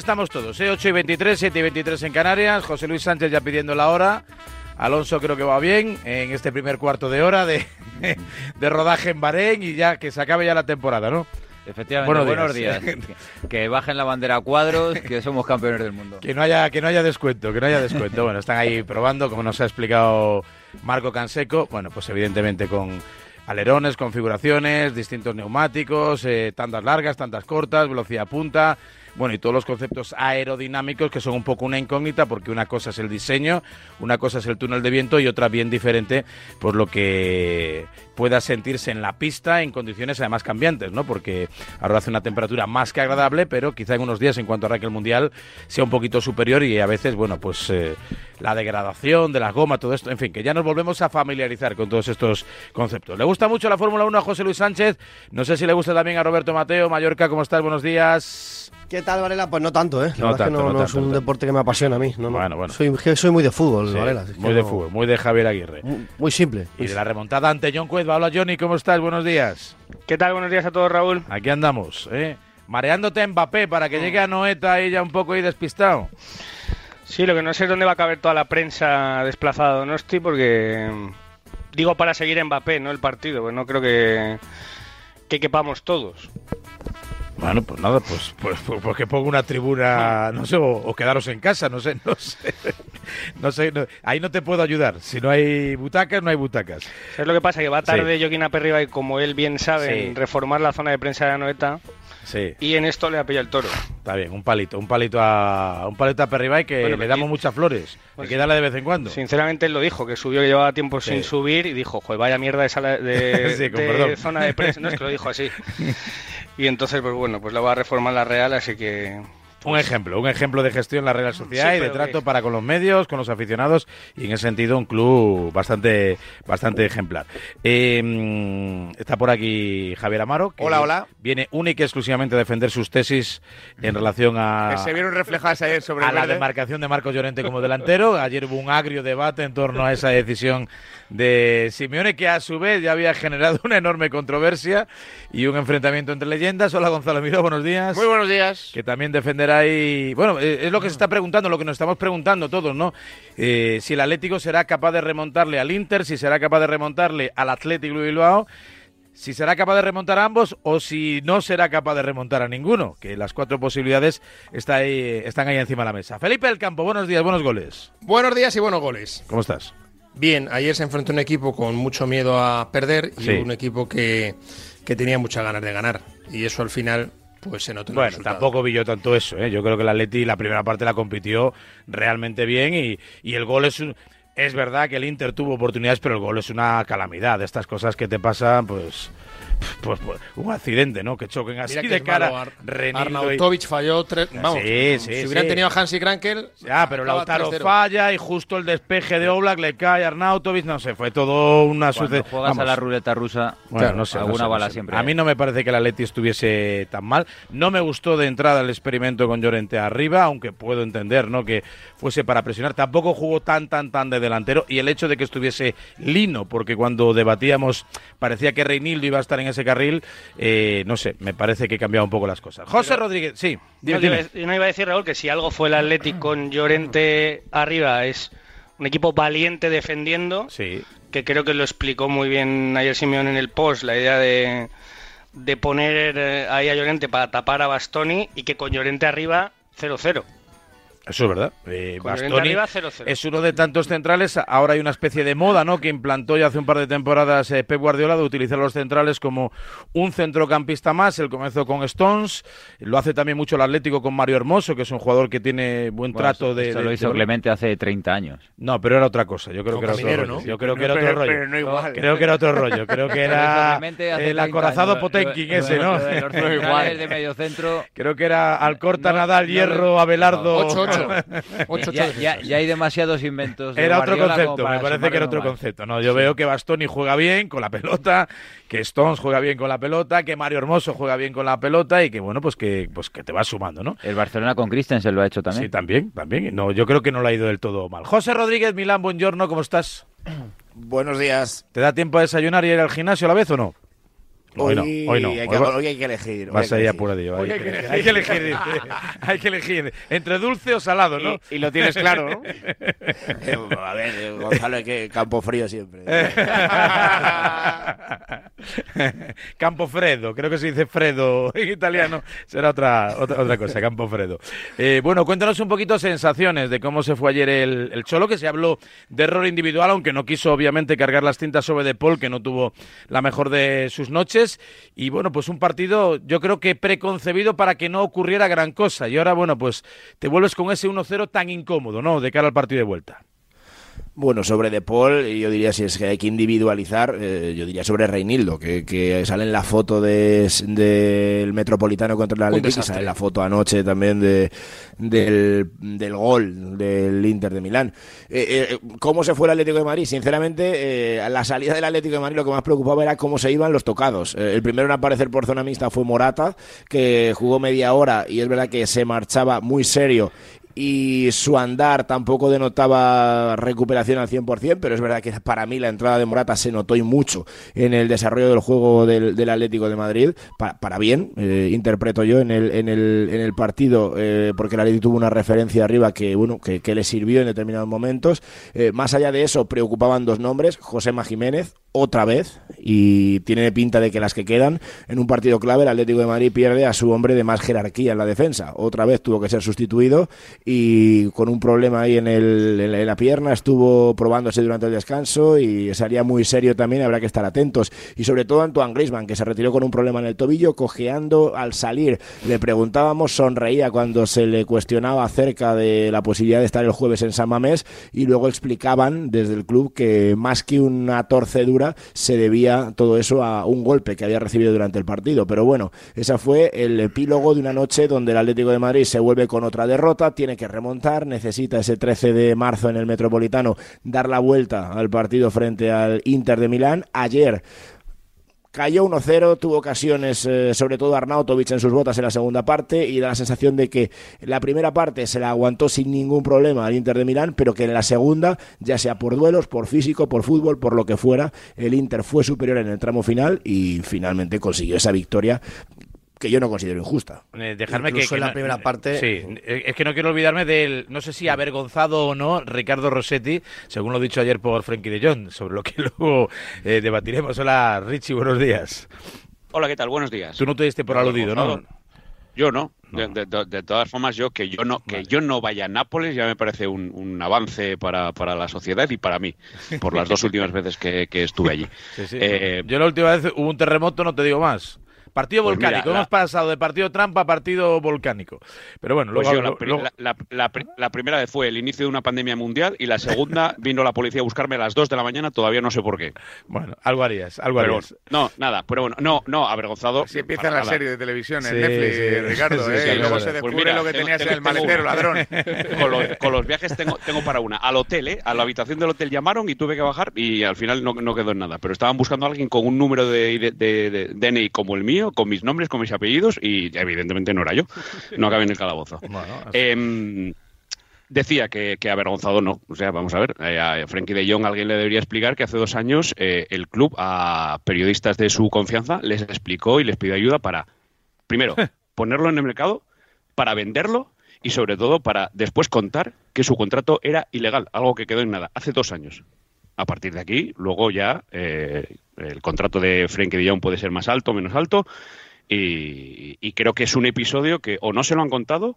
Estamos todos, ¿eh? 8 y 23, 7 y 23 en Canarias. José Luis Sánchez ya pidiendo la hora. Alonso creo que va bien en este primer cuarto de hora de, de rodaje en Bahrein y ya que se acabe ya la temporada, ¿no? Efectivamente, Buenos buenos, días. días. que bajen la bandera a cuadros, que somos campeones del mundo. Que no haya que no haya descuento, que no haya descuento. Bueno, están ahí probando, como nos ha explicado Marco Canseco. Bueno, pues evidentemente con alerones, configuraciones, distintos neumáticos, eh, tandas largas, tantas cortas, velocidad punta. Bueno, y todos los conceptos aerodinámicos que son un poco una incógnita porque una cosa es el diseño, una cosa es el túnel de viento y otra bien diferente por lo que pueda sentirse en la pista en condiciones además cambiantes, ¿no? Porque ahora hace una temperatura más que agradable, pero quizá en unos días en cuanto arranque el Mundial sea un poquito superior y a veces, bueno, pues eh, la degradación de la goma, todo esto, en fin, que ya nos volvemos a familiarizar con todos estos conceptos. Le gusta mucho la Fórmula 1 a José Luis Sánchez, no sé si le gusta también a Roberto Mateo, Mallorca, ¿cómo estás? Buenos días. ¿Qué tal, Varela? Pues no tanto, ¿eh? La No verdad es que tanto, no, es tanto, un no deporte que me apasiona a mí. No, no. Bueno, bueno. Soy, soy muy de fútbol, Sí, Varela. muy de no- fútbol, muy de Javier Aguirre. Muy, muy simple. Y de la remontada ante John Cuezba. Hola Johnny, ¿cómo estás? Buenos días. ¿Qué tal? Buenos días a todos, Raúl. Aquí andamos, ¿eh? Mareándote a Mbappé para que llegue a Noeta ahí ya un poco ahí despistado. Sí, lo que no sé es dónde va a caber toda la prensa desplazada no estoy porque mm, digo para seguir a Mbappé, no el partido, pues no creo que que quepamos todos. Bueno, pues nada, pues, pues, pues, pues que ponga una tribuna, no sé, o, o quedaros en casa, no sé, no sé. No sé, no- ahí no te puedo ayudar. Si no hay butacas, no hay butacas. ¿Sabes lo que pasa? Que va tarde Sí. Joaquín Aperriba y como él bien sabe, Sí. en reformar la zona de prensa de la Noeta Sí, y en esto le ha pillado el toro. está bien, un palito, un palito a un palito a Perribay que Bueno, le y- damos muchas flores. Hay pues- que darle de vez en cuando. Sinceramente él lo dijo, que subió, que llevaba tiempo Sí. sin subir y dijo, joder, vaya mierda de, sala de, Sí, de zona de prensa. No, es que lo dijo así. Y entonces, pues bueno, pues la va a reformar la Real, así que... Un ejemplo, un ejemplo de gestión en la Real Sociedad Sí, y de trato para con los medios, con los aficionados y en ese sentido un club bastante bastante ejemplar. Eh, está por aquí Javier Amaro. que Hola, hola. Viene única y exclusivamente a defender sus tesis en relación a, que se vieron reflejadas ayer sobre a la demarcación de Marcos Llorente como delantero. Ayer hubo un agrio debate en torno a esa decisión de Simeone que a su vez ya había generado una enorme controversia y un enfrentamiento entre leyendas. Hola Gonzalo Miró, buenos días Muy buenos días. que también defenderá ahí. Bueno, eh, es lo que se está preguntando, lo que nos estamos preguntando todos, ¿no? Eh, si el Atlético será capaz de remontarle al Inter, si será capaz de remontarle al Atlético de Bilbao, si será capaz de remontar a ambos o si no será capaz de remontar a ninguno, que las cuatro posibilidades está ahí- están ahí encima de la mesa. Felipe del Campo, buenos días, buenos goles. Buenos días y buenos goles. ¿Cómo estás? Bien, ayer se enfrentó un equipo con mucho miedo a perder y Sí. un equipo que, que tenía muchas ganas de ganar. Y eso al final, pues se el Bueno, tampoco vi yo tanto eso, ¿eh? Yo creo que el Atleti la primera parte la compitió realmente bien y, y el gol es un... Es verdad que el Inter tuvo oportunidades, pero el gol es una calamidad. Estas cosas que te pasan, pues... Pues, pues, un accidente, ¿no? Que choquen así Mira que de cara. malo, Ar- y- falló tres. Vamos, Sí, sí, si hubieran sí. tenido a Hansi Krankel. Ya, pero Lautaro 3-0. falla y justo el despeje de Oblak le cae a Arnautovic. No sé, fue todo una sucesión. juegas a la ruleta rusa, Bueno, no sé, no alguna no bala sé. siempre. A mí no me parece que el Atleti estuviese tan mal. No me gustó de entrada el experimento con Llorente arriba, aunque puedo entender, ¿no? Que fuese para presionar. Tampoco jugó tan, tan, tan de delantero. Y el hecho de que estuviese Lino, porque cuando debatíamos parecía que Reinildo iba a estar en ese carril, eh, no sé, me parece que cambiaba un poco las cosas. José Rodríguez, sí, dime, no, iba dime. a- yo no iba a decir, Raúl, que si algo fue el Atlético con Llorente arriba, es un equipo valiente defendiendo, Sí, que creo que lo explicó muy bien ayer Simeón en el post, la idea de, de poner eh, ahí a Llorente para tapar a Bastoni y que con Llorente arriba 0-0. Eso es verdad. Eh, Con Llorente Bastoni arriba 0-0. es uno de tantos centrales. Ahora hay una especie de moda, ¿no? Que implantó ya hace un par de temporadas eh, Pep Guardiola de utilizar los centrales como un centrocampista más. Él comenzó con Stones, lo hace también mucho el Atlético con Mario Hermoso, que es un jugador que tiene buen Bueno, trato esto- de. esto de- lo hizo de- Clemente hace 30 años. No, pero era otra cosa. Yo creo Con que era otro rollo. ¿no? Yo creo que era otro rollo. pero no igual. Creo que era otro rollo. Creo que era el 30 acorazado años. Potenkin ese, ¿no? lo de los No igual. centrales de medio centro. Creo que era Alcorta, No, Nadal, no, Hierro, no. Abelardo. 8-8. 8-8 Ya, ya- ya hay demasiados inventos. de Era otro concepto, me parece que era otro concepto. No, yo veo que Bastoni juega bien con la pelota, que Stones juega bien con la pelota, que Mario Hermoso juega bien con la pelota y que bueno, pues que pues que te vas sumando, ¿no? El Barcelona con Christensen lo ha hecho también. Sí, también, también. No, yo creo que no lo ha ido del todo mal. José Rodríguez, Milán, buongiorno, ¿cómo estás? Buenos días. ¿Te da tiempo a desayunar y ir al gimnasio a la vez o no? Hoy no, hoy no. Hay Hoy que, va- hoy hay que elegir. Vas hay ahí que apuradillo. Hay, Hoy hay que, que elegir. hay que elegir, dice. Hay que elegir. Entre dulce o salado, ¿no? Y, y lo tienes claro, ¿no? Eh, a ver, eh, Gonzalo, hay que campo frío siempre. Campofredo, creo que se dice Fredo en italiano, será otra, otra, otra cosa, Campofredo. Eh, bueno, cuéntanos un poquito sensaciones de cómo se fue ayer el, el Cholo, que se habló de error individual, aunque no quiso obviamente cargar las tintas sobre De Paul, que no tuvo la mejor de sus noches. Y bueno, pues un partido yo creo que preconcebido para que no ocurriera gran cosa. Y ahora, bueno, pues te vuelves con ese 1-0 tan incómodo, ¿no? De cara al partido de vuelta. Bueno, sobre De Paul, yo diría si es que hay que individualizar, eh, yo diría sobre Reinildo, que, que sale en la foto de- del Metropolitano contra el Atlético sale en la foto anoche también de, del, del gol del Inter de Milán. Eh, eh, ¿Cómo se fue el Atlético de Madrid? Sinceramente, a la salida del Atlético de Madrid lo que más preocupaba era cómo se iban los tocados. El primero en aparecer por zona mixta fue Morata, que jugó media hora y es verdad que se marchaba muy serio y su andar tampoco denotaba recuperación al 100%, pero es verdad que para mí la entrada de Morata se notó y mucho en el desarrollo del juego del, del Atlético de Madrid, pa- para, bien, eh, interpreto yo en el, en el, en el partido, eh, porque el Atlético tuvo una referencia arriba que, bueno, que, que le sirvió en determinados momentos. Eh, más allá de eso, preocupaban dos nombres, Josema Jiménez, otra vez, y tiene pinta de que las que quedan, en un partido clave, el Atlético de Madrid pierde a su hombre de más jerarquía en la defensa. Otra vez tuvo que ser sustituido y con un problema ahí en, el, en, la, pierna estuvo probándose durante el descanso y salía muy serio también, habrá que estar atentos. Y sobre todo Antoine Griezmann, que se retiró con un problema en el tobillo, cojeando al salir. Le preguntábamos, sonreía cuando se le cuestionaba acerca de la posibilidad de estar el jueves en San Mamés y luego explicaban desde el club que más que una torcedura se debía todo eso a un golpe que había recibido durante el partido. Pero bueno, ese fue el epílogo de una noche donde el Atlético de Madrid se vuelve con otra derrota, tiene que remontar, necesita ese 13 de marzo en el Metropolitano dar la vuelta al partido frente al Inter de Milán. Ayer Cayó 1-0, tuvo ocasiones, eh, sobre todo Arnautovic en sus botas en la segunda parte, y da la sensación de que la primera parte se la aguantó sin ningún problema al Inter de Milán, pero que en la segunda, ya sea por duelos, por físico, por fútbol, por lo que fuera, el Inter fue superior en el tramo final y finalmente consiguió esa victoria que yo no considero injusta. Eh, dejarme Incluso que, que en la no- primera parte- Sí, eh, es que no quiero olvidarme del, no sé si avergonzado o no, Ricardo Rossetti, según lo dicho ayer por Frenkie de Jong, sobre lo que luego eh, debatiremos. Hola, Richie, buenos días. Hola, ¿qué tal? Buenos días. Tú no te diste por aludido, ¿no? Yo no. No. De, de- de- de todas formas, yo que yo no que yo no vaya a Nápoles ya me parece un, un avance para, para la sociedad y para mí, por las dos últimas veces que, que estuve allí. Sí, sí. Eh, Yo la última vez hubo un terremoto, no te digo más. Partido Pues mira, volcánico, la- hemos pasado de partido trampa a partido volcánico. Pero bueno, Pues luego, yo la, luego- pri- luego- la- la- la pri- la primera vez fue el inicio de una pandemia mundial y la segunda vino la policía a buscarme a las 2 de la mañana, todavía no sé por qué. bueno, algo harías, algo Pero harías. no, nada, pero bueno, no, no, avergonzado. Pues Así empieza la nada. serie de televisión en Sí, Netflix, sí. Ricardo, Sí, ¿eh? sí, y luego se Pues descubre mira, lo que tengo- tenías en el maletero, ladrón. Con los, con los viajes tengo, tengo para una. Al hotel, ¿eh? A la habitación del hotel llamaron y tuve que bajar y al final no, no quedó en nada. Pero estaban buscando a alguien con un número de, de- de- de DNI como el mío, con mis nombres, con mis apellidos y evidentemente no era yo. No acabé en el calabozo. Bueno, Em, decía que, que avergonzado no. O sea, vamos a ver, eh, a Frenkie de Jong alguien le debería explicar que hace dos años eh, el club a periodistas de su confianza les explicó y les pidió ayuda para, primero, ponerlo en el mercado, para venderlo y sobre todo para después contar que su contrato era ilegal, algo que quedó en nada, hace dos años. A partir de aquí, luego ya eh, El contrato de Frenkie de puede ser más alto menos alto. Y, y creo que es un episodio que o no se lo han contado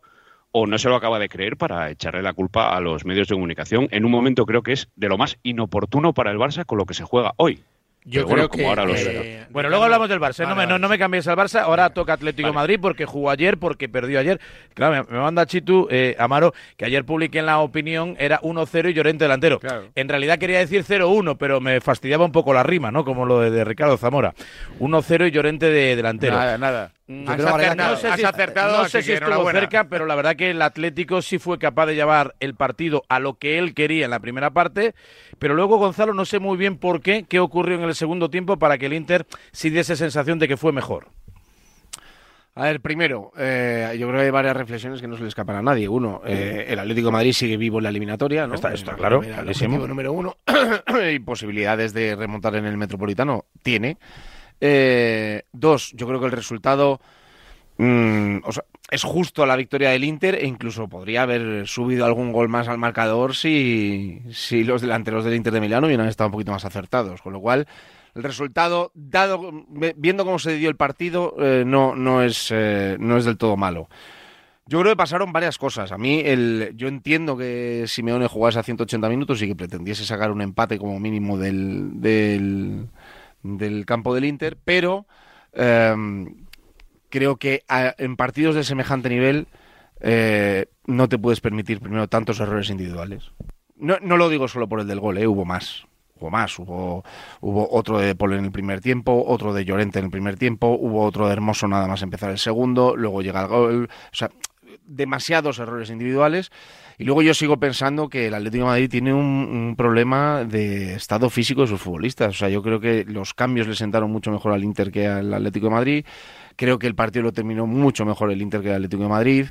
o no se lo acaba de creer para echarle la culpa a los medios de comunicación en un momento creo que es de lo más inoportuno para el Barça con lo que se juega hoy. Yo Pero creo como que. ahora lo eh, sé. Bueno, luego hablamos del Barça. no, Vale, me, no, vale. no me cambies al Barça. Ahora toca Atlético de. Madrid porque jugó ayer, porque perdió ayer. Claro, me, me manda Chitu, eh, Amaro, que ayer publiqué en la opinión era 1-0 y Llorente delantero. Claro. En realidad quería decir 0-1, pero me fastidiaba un poco la rima, ¿no? Como lo de, de Ricardo Zamora. 1-0 y Llorente de delantero. Nada, nada. Mm, Yo has creo, Varela, acertado, que- no sé has si, acertado, no sé así si que estuvo cerca, pero la verdad que el Atlético sí fue capaz de llevar el partido a lo que él quería en la primera parte, pero luego Gonzalo no sé muy bien por qué, qué ocurrió en el segundo tiempo para que el Inter sí diese sensación de que fue mejor. A ver, primero, eh, yo creo que hay varias reflexiones que no se le escapan a nadie. Uno, eh, el Atlético de Madrid sigue vivo en la eliminatoria, ¿no? Está- está Eh, claro, el objetivo número uno. y posibilidades de remontar en el Metropolitano tiene. Eh, dos, yo creo que el resultado mm, es justo la victoria del Inter e incluso podría haber subido algún gol más al marcador si, si los delanteros del Inter de Milano hubieran estado un poquito más acertados. Con lo cual, el resultado, dado viendo cómo se dio el partido, eh, no, no, es, eh, no es del todo malo. Yo creo que pasaron varias cosas. A mí, el, yo entiendo que Simeone jugase a 180 minutos y que pretendiese sacar un empate como mínimo del, del, del campo del Inter, pero em, creo que a- en partidos de semejante nivel eh, no te puedes permitir primero tantos errores individuales. No, lo digo solo por el del gol, eh, hubo más. Hubo más, hubo, hubo otro de Paul en el primer tiempo, otro de Llorente en el primer tiempo, hubo otro de Hermoso nada más empezar el segundo, luego llega el gol. O sea, demasiados errores individuales. Y luego yo sigo pensando que el Atlético de Madrid tiene un, problema de estado físico de sus futbolistas. O sea, yo creo que los cambios le sentaron mucho mejor al Inter que al Atlético de Madrid. Creo que el partido lo terminó mucho mejor el Inter que el Atlético de Madrid.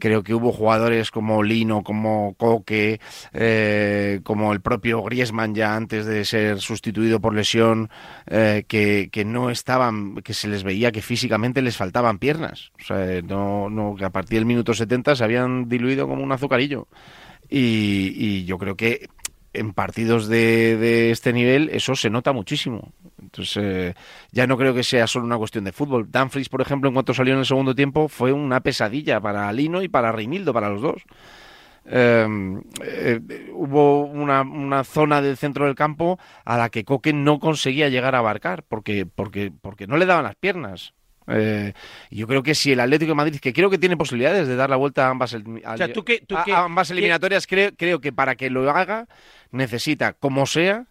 Creo que hubo jugadores como Lino, como Coque, eh, como el propio Griezmann ya antes de ser sustituido por lesión, eh, que, no estaban, que se les veía que físicamente les faltaban piernas. O sea, no, no, que a partir del minuto 70 se habían diluido como un azucarillo. Y, y yo creo que en partidos de este nivel eso se nota muchísimo. Entonces, eh, ya no creo que sea solo una cuestión de fútbol. Danfries, por ejemplo, en cuanto salió en el segundo tiempo, fue una pesadilla para Lino y para Reinildo, para los dos. Eh, eh, hubo una, una zona del centro del campo a la que Coque no conseguía llegar a abarcar porque, porque, porque no le daban las piernas. Eh, y yo creo que si el Atlético de Madrid, que creo que tiene posibilidades de dar la vuelta a ambas, el- O sea, ¿tú qué- tú a- qué- a ambas qué- eliminatorias, creo, creo que para que lo haga necesita, como sea,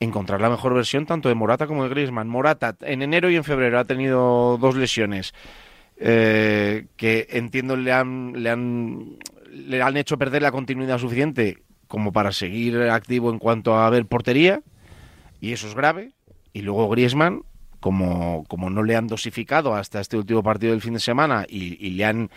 encontrar la mejor versión tanto de Morata como de Griezmann. Morata en enero y en febrero ha tenido dos lesiones eh, que entiendo le han, le han le han hecho perder la continuidad suficiente como para seguir activo en cuanto a ver portería y eso es grave y luego Griezmann como, como no le han dosificado hasta este último partido del fin de semana y, le han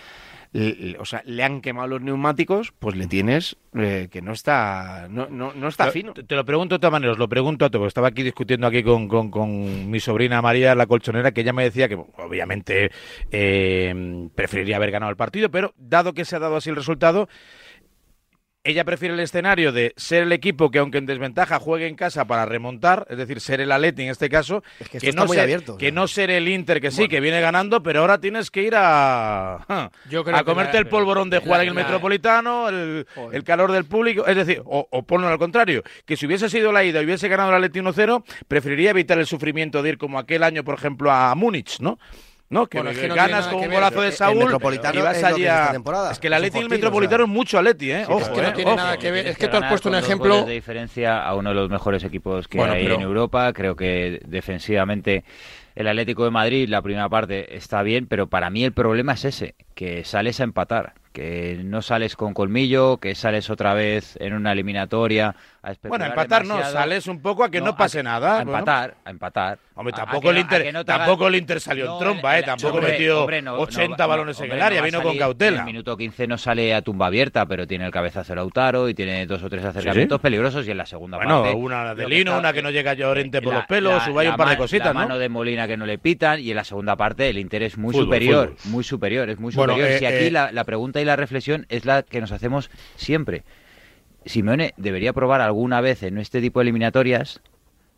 o sea, le han quemado los neumáticos, pues le tienes eh, que no está no, no, no está fino. Te, lo pregunto de todas maneras, lo pregunto a todos, porque estaba aquí discutiendo aquí con, con- con mi sobrina María, la colchonera, que ella me decía que obviamente eh, preferiría haber ganado el partido, pero dado que se ha dado así el resultado, ella prefiere el escenario de ser el equipo que aunque en desventaja juegue en casa para remontar, es decir, ser el Atleti en este caso, Es que no, muy ser, abierto, que o sea. no ser el Inter que sí, que viene ganando, pero ahora tienes que ir a, Yo creo a que comerte la- el polvorón de jugar la- en el la- Metropolitano, el, el calor del público, es decir, o, o ponlo al contrario, que si hubiese sido la ida y hubiese ganado el Atleti 1-0, preferiría evitar el sufrimiento de ir como aquel año, por ejemplo, a Múnich, ¿no? ¿No? Que, Bueno, es que que no tiene ganas con que un golazo de Saúl Metropolitano y vas es lo que allí es esta a... temporada. Es que el Atleti y el Metropolitano o sea. es mucho Atleti, ¿eh? Sí, Ojo, es que no ¿eh? tiene Ojo. nada que ver. Es que tú has puesto un ejemplo. de diferencia a uno de los mejores equipos que Bueno, hay pero- en Europa. Creo que defensivamente el Atlético de Madrid, la primera parte, está bien, pero para mí el problema es ese, que sales a empatar, que no sales con colmillo, que sales otra vez en una eliminatoria a Bueno, empatar no, demasiado. sales un poco a que no, a- pase nada. A bueno. empatar, a empatar. Hombre, A- a tampoco que el no- a Inter, no haga- tampoco el Inter salió en No, trompa, el- ¿eh? Tampoco hombre, metió hombre, no- no 80 va- balones en el área, no a vino con salir- En cautela. el minuto 15 no sale a tumba abierta, pero tiene el cabezazo de Lautaro y tiene dos o tres acercamientos peligrosos y en la segunda Bueno, parte... una de Lino, una que no llega Llorente por la- los pelos, la un par de cositas, la ¿no? mano de Molina que no le pitan y en la segunda parte el Inter es muy superior, muy superior, es muy Bueno, superior. eh, si aquí eh, la, la pregunta la reflexión es la que nos hacemos siempre. Simeone debería probar alguna vez en este tipo de eliminatorias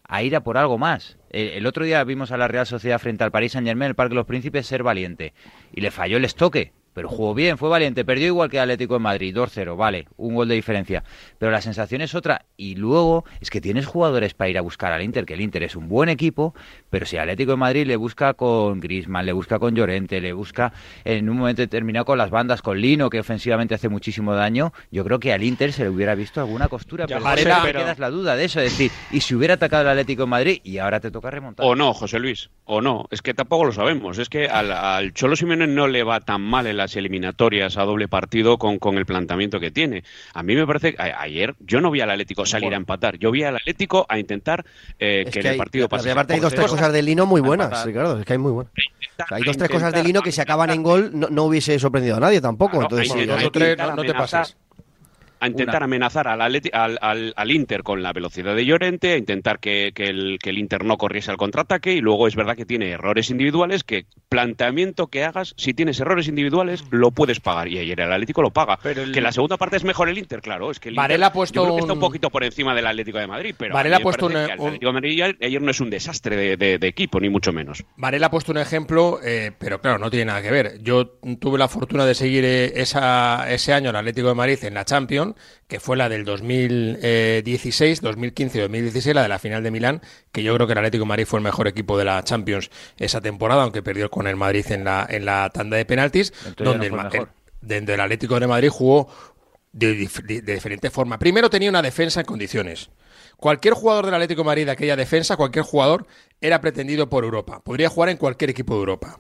a ir a por algo más. El, el otro día vimos a la Real Sociedad frente al Paris Saint Germain, el Parque de los Príncipes, ser valiente. Y le falló el estoque. Pero jugó bien, fue valiente, perdió igual que Atlético de Madrid, 2-0, vale, un gol de diferencia. Pero la sensación es otra. Y luego es que tienes jugadores para ir a buscar al Inter, que el Inter es un buen equipo, pero si Atlético de Madrid le busca con Griezmann, le busca con Llorente, le busca en un momento determinado con las bandas, con Lino, que ofensivamente hace muchísimo daño, yo creo que al Inter se le hubiera visto alguna costura. Ya, pero José, pero- quedas la duda de eso, es decir, y si hubiera atacado el Atlético de Madrid y ahora te toca remontar. O no, José Luis, o no. Es que tampoco lo sabemos. Es que al, al Cholo Simeone no le va tan mal en las eliminatorias a doble partido con, con el planteamiento que tiene. A mí me parece que ayer yo no vi al Atlético salir a empatar. Yo vi al Atlético a intentar eh, que, el partido pasara aparte hay dos tres cosas de Lino muy buenas. Ricardo, es que hay muy buenas. O sea, hay dos tres cosas de Lino que si acaban en gol no, no hubiese sorprendido a nadie tampoco. Claro, Entonces, hay sí, que intentar amenazar- A intentar Una. amenazar al, Atleti- al, al- al Inter con la velocidad de Llorente, a intentar que, que el, que el Inter no corriese al contraataque y luego es verdad que tiene errores individuales que planteamiento que hagas, si tienes errores individuales, lo puedes pagar. Y ayer el Atlético lo paga. Pero el- Que la segunda parte es mejor el Inter, claro. Es que el Varela Inter, ha puesto yo creo que está un- un poquito por encima del Atlético de Madrid, pero Varela ha puesto que el un- Atlético de Madrid ayer- ayer no es un desastre de, de- de equipo, ni mucho menos. Varela ha puesto un ejemplo, eh, pero claro, no tiene nada que ver. Yo tuve la fortuna de seguir eh, esa, ese año el Atlético de Madrid en la Champions, que fue la del 2016, 2015 2016, la de la final de Milán, que yo creo que el Atlético de Madrid fue el mejor equipo de la Champions esa temporada, aunque perdió con el Madrid en la, en la tanda de penaltis, Entonces donde, no el, Atlético de Madrid jugó de, dif- de- de diferente forma. Primero tenía una defensa en condiciones. Cualquier jugador del Atlético de Madrid de aquella defensa, cualquier jugador, era pretendido por Europa. Podría jugar en cualquier equipo de Europa.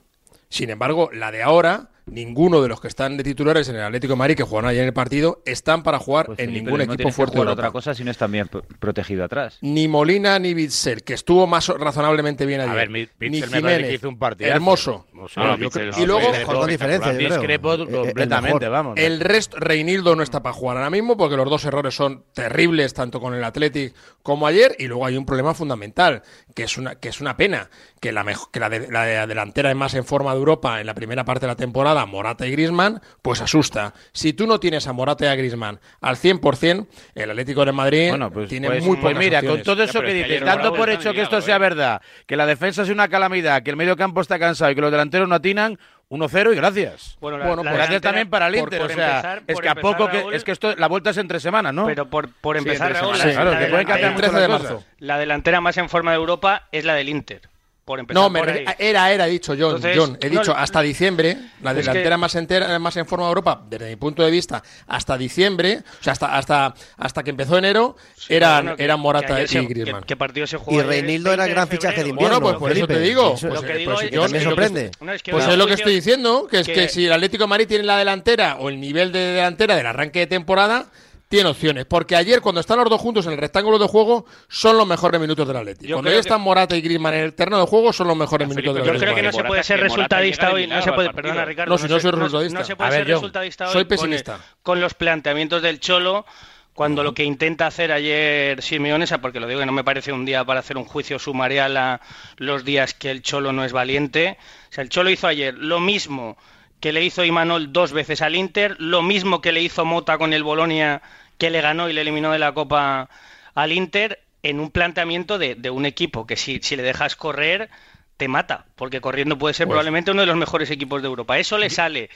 Sin embargo, la de ahora, ninguno de los que están de titulares en el Atlético de Madrid que jugaron ayer en el partido están para jugar Pues, en Felipe, ningún no equipo que fuerte de Europa. otra cosa si no estás bien pro- protegido atrás. Ni Molina ni Bitzel, que estuvo más razonablemente bien ayer. A ver, mi- ni Jiménez, que hizo un partidazo. hermoso. O sea, No, yo Bitzel creo- es- y luego- con diferencia, discrepo Eh, eh, completamente, el vamos. El resto, Reinildo no está para jugar ahora mismo porque los dos errores son terribles, tanto con el Athletic como ayer. Y luego hay un problema fundamental, que es una, que es una pena, que la, mejo- que la, de- la de- delantera es más en forma de Europa en la primera parte de la temporada, Morata y Grisman, pues asusta. Si tú no tienes a Morata y a Grisman al 100%, el Atlético de Madrid Bueno, pues, tiene pues- muy pues pocas mira, con todo eso que es que dices, dando por hecho que esto sea ¿eh? verdad, que la defensa es una calamidad, que el medio campo está cansado y que los delanteros no atinan, 1-0 y gracias. Bueno, Bueno, la gracias delantera- también para el Inter, por o sea, empezar- es que a poco que es que esto la vuelta es entre semanas, ¿no? Pero por, por empezar, Raúl, la- Claro, la que pueden cambiar delantera- mucho 13 de las marzo. cosas. La delantera más en forma de Europa es la del Inter. Por empezar No, me por re- ahí. era, era, he dicho John, Entonces, John, he no, dicho no, hasta diciembre, la es delantera que- más entera, más en forma de Europa, desde mi punto de vista, hasta diciembre, o sea, hasta hasta hasta que empezó enero, Sí, eran, bueno, que- eran que Morata y Griezmann. ¿Qué, qué partido se jugó? Y? Reinildo era 20 gran de fichaje de invierno. Bueno, pues por eso te digo. Eso- Lo que digo pues es- yo- que me es lo que- sorprende. No, es que Pues va es lo que estoy diciendo, que es que, que- si el Atlético de Madrid tiene la delantera o el nivel de delantera del arranque de temporada, tiene opciones. Porque ayer, cuando están los dos juntos en el rectángulo de juego, son los mejores minutos del Atlético. Yo Cuando ya que- están Morata y Griezmann en el terreno de juego, son los mejores Ya, minutos del Felipe, Yo Atlético. creo que no se puede ser resultadista hoy. No se puede, perdona. Ricardo. No, si no soy resultadista. No, se puede ver, ser John, resultadista hoy soy con- pesimista. Con, los planteamientos del Cholo. Cuando lo que intenta hacer ayer Simeone, porque lo digo que no me parece un día para hacer un juicio sumarial a los días que el Cholo no es valiente. O sea, el Cholo hizo ayer lo mismo que le hizo Imanol dos veces al Inter, lo mismo que le hizo Mota con el Bolonia, que le ganó y le eliminó de la Copa al Inter, en un planteamiento de, de un equipo que si, si le dejas correr, te mata, porque corriendo puede ser probablemente uno de los mejores equipos de Europa. Eso le sale.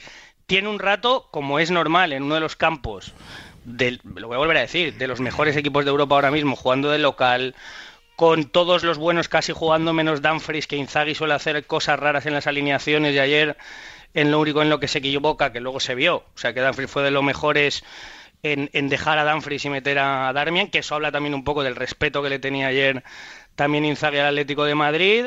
Tiene un rato, como es normal, en uno de los campos, del, lo voy a volver a decir, de los mejores equipos de Europa ahora mismo, jugando de local, con todos los buenos casi jugando menos Dumfries, que Inzaghi suele hacer cosas raras en las alineaciones y ayer en lo único en lo que se equivoca, que luego se vio, o sea que Dumfries fue de los mejores en, en dejar a Dumfries y meter a Darmian, que eso habla también un poco del respeto que le tenía ayer también Inzaghi al Atlético de Madrid.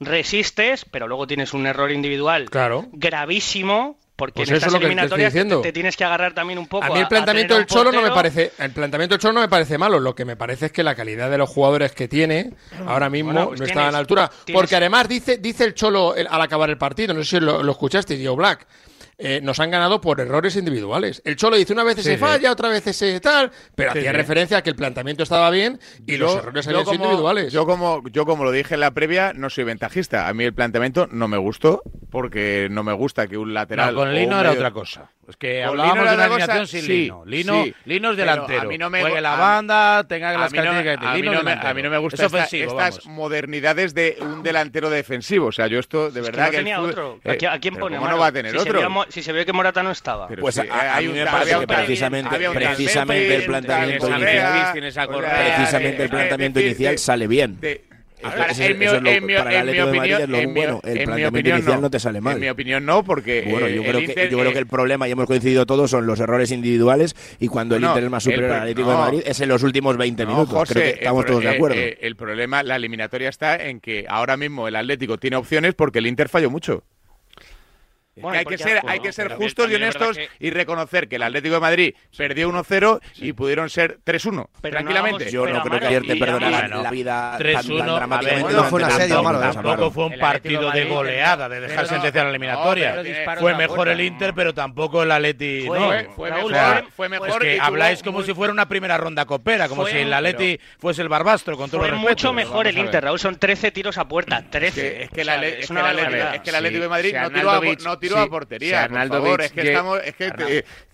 Resistes, pero luego tienes un error individual Claro. gravísimo, porque Pues en estas es eliminatorias te, tienes que agarrar también un poco A mí el planteamiento del Cholo no me parece, el planteamiento del Cholo no me parece malo, lo que me parece es que la calidad de los jugadores que tiene ahora mismo Bueno, pues no está a la altura, tienes- porque además dice dice el Cholo el- al acabar el partido, no sé si lo, lo escuchaste, Joe Black. Eh, nos han ganado por errores individuales. El Cholo dice una vez sí. falla, otra vez ese tal, pero Sí, hacía sí. referencia a que el planteamiento estaba bien y los errores habían sido individuales. Yo como, yo como lo dije en la previa, no soy ventajista. A mí el planteamiento no me gustó porque no me gusta que un lateral... No, con o es que Con hablábamos de una alineación sin sí, Lino. Lino, Lino es delantero. A mí no me Juegue la banda, tenga las a mí. A mí, Lino no me, a gusta es ofensivo, estas modernidades de un delantero defensivo. O sea, yo esto, de verdad. Es que no otro. ¿A eh, quién pone si otro? Se si se ve que Morata no estaba. Pues sí, eh, a, a, que precisamente el planteamiento. Precisamente el planteamiento inicial sale bien en mi opinión, no. no te sale mal. En mi opinión no, porque... Bueno, eh, yo, creo, que, yo eh, creo que el problema, y hemos coincidido todos, son los errores individuales y cuando el Inter es más superior al Atlético no, de Madrid es en los últimos 20 minutos. José, creo que estamos todos de eh, acuerdo. Eh, el problema, la eliminatoria está en que ahora mismo el Atlético tiene opciones porque el Inter falló mucho. Hay, que ser, hay que ser justos y honestos y reconocer que el Atlético de Madrid perdió 1-0 y pudieron ser 3-1, tranquilamente. Yo no creo que te perdonarán la, la vida tan, tan dramáticamente. no fue Tampoco fue un partido de goleada, de dejar sentencia a la eliminatoria. Fue mejor el Inter, pero tampoco el Atleti. Fue mejor que habláis como si fuera una primera ronda copera, como si el Atleti fuese el barbastro, con mucho mejor el Inter, Raúl. Son 13 tiros a puerta, 13. Es que el Atlético de Madrid no tiró a portería. Por favor, es que. Estamos,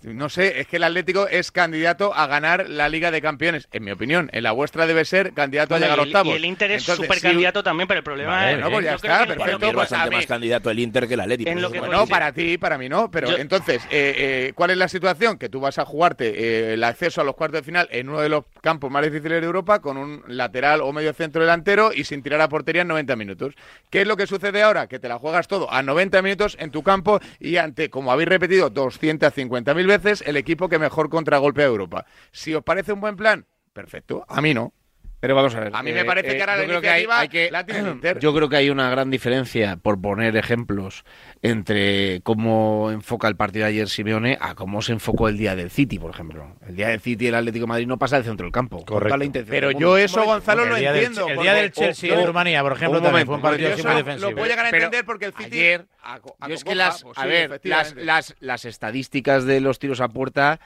no sé, es que el Atlético es candidato a ganar la Liga de Campeones. En mi opinión, en la vuestra debe ser candidato a llegar a octavos. Y el Inter es súper candidato también, pero el problema es. No, pues ya que perfecto. Pues, es bastante más candidato el Inter que el Atlético. En para ti, para mí no. Pero entonces, eh, eh, ¿cuál es la situación? Que tú vas a jugarte eh, el acceso a los cuartos de final en uno de los campos más difíciles de Europa con un lateral o medio centro delantero y sin tirar a portería en 90 minutos. ¿Qué es lo que sucede ahora? Que te la juegas todo a 90 minutos en tu campo y ante, como habéis repetido 250.000 veces, el equipo que mejor contragolpea a Europa. Si os parece un buen plan, perfecto, a mí no. Pero vamos a ver. A mí me eh, parece eh, que ahora la iniciativa hay, que, la tiene Yo creo que hay una gran diferencia, por poner ejemplos, entre cómo enfoca el partido de ayer Simeone a cómo se enfocó el día del City, por ejemplo. El día del City, el Atlético Madrid no pasa del centro del campo. Correcto. Pero yo eso, Gonzalo, lo entiendo. el día del Chelsea en Rumanía, por ejemplo, también fue un partido defensivo. Lo voy a llegar a entender porque el City... Ayer, a, a es que las, pues a ver, las, las, las estadísticas de los tiros a puerta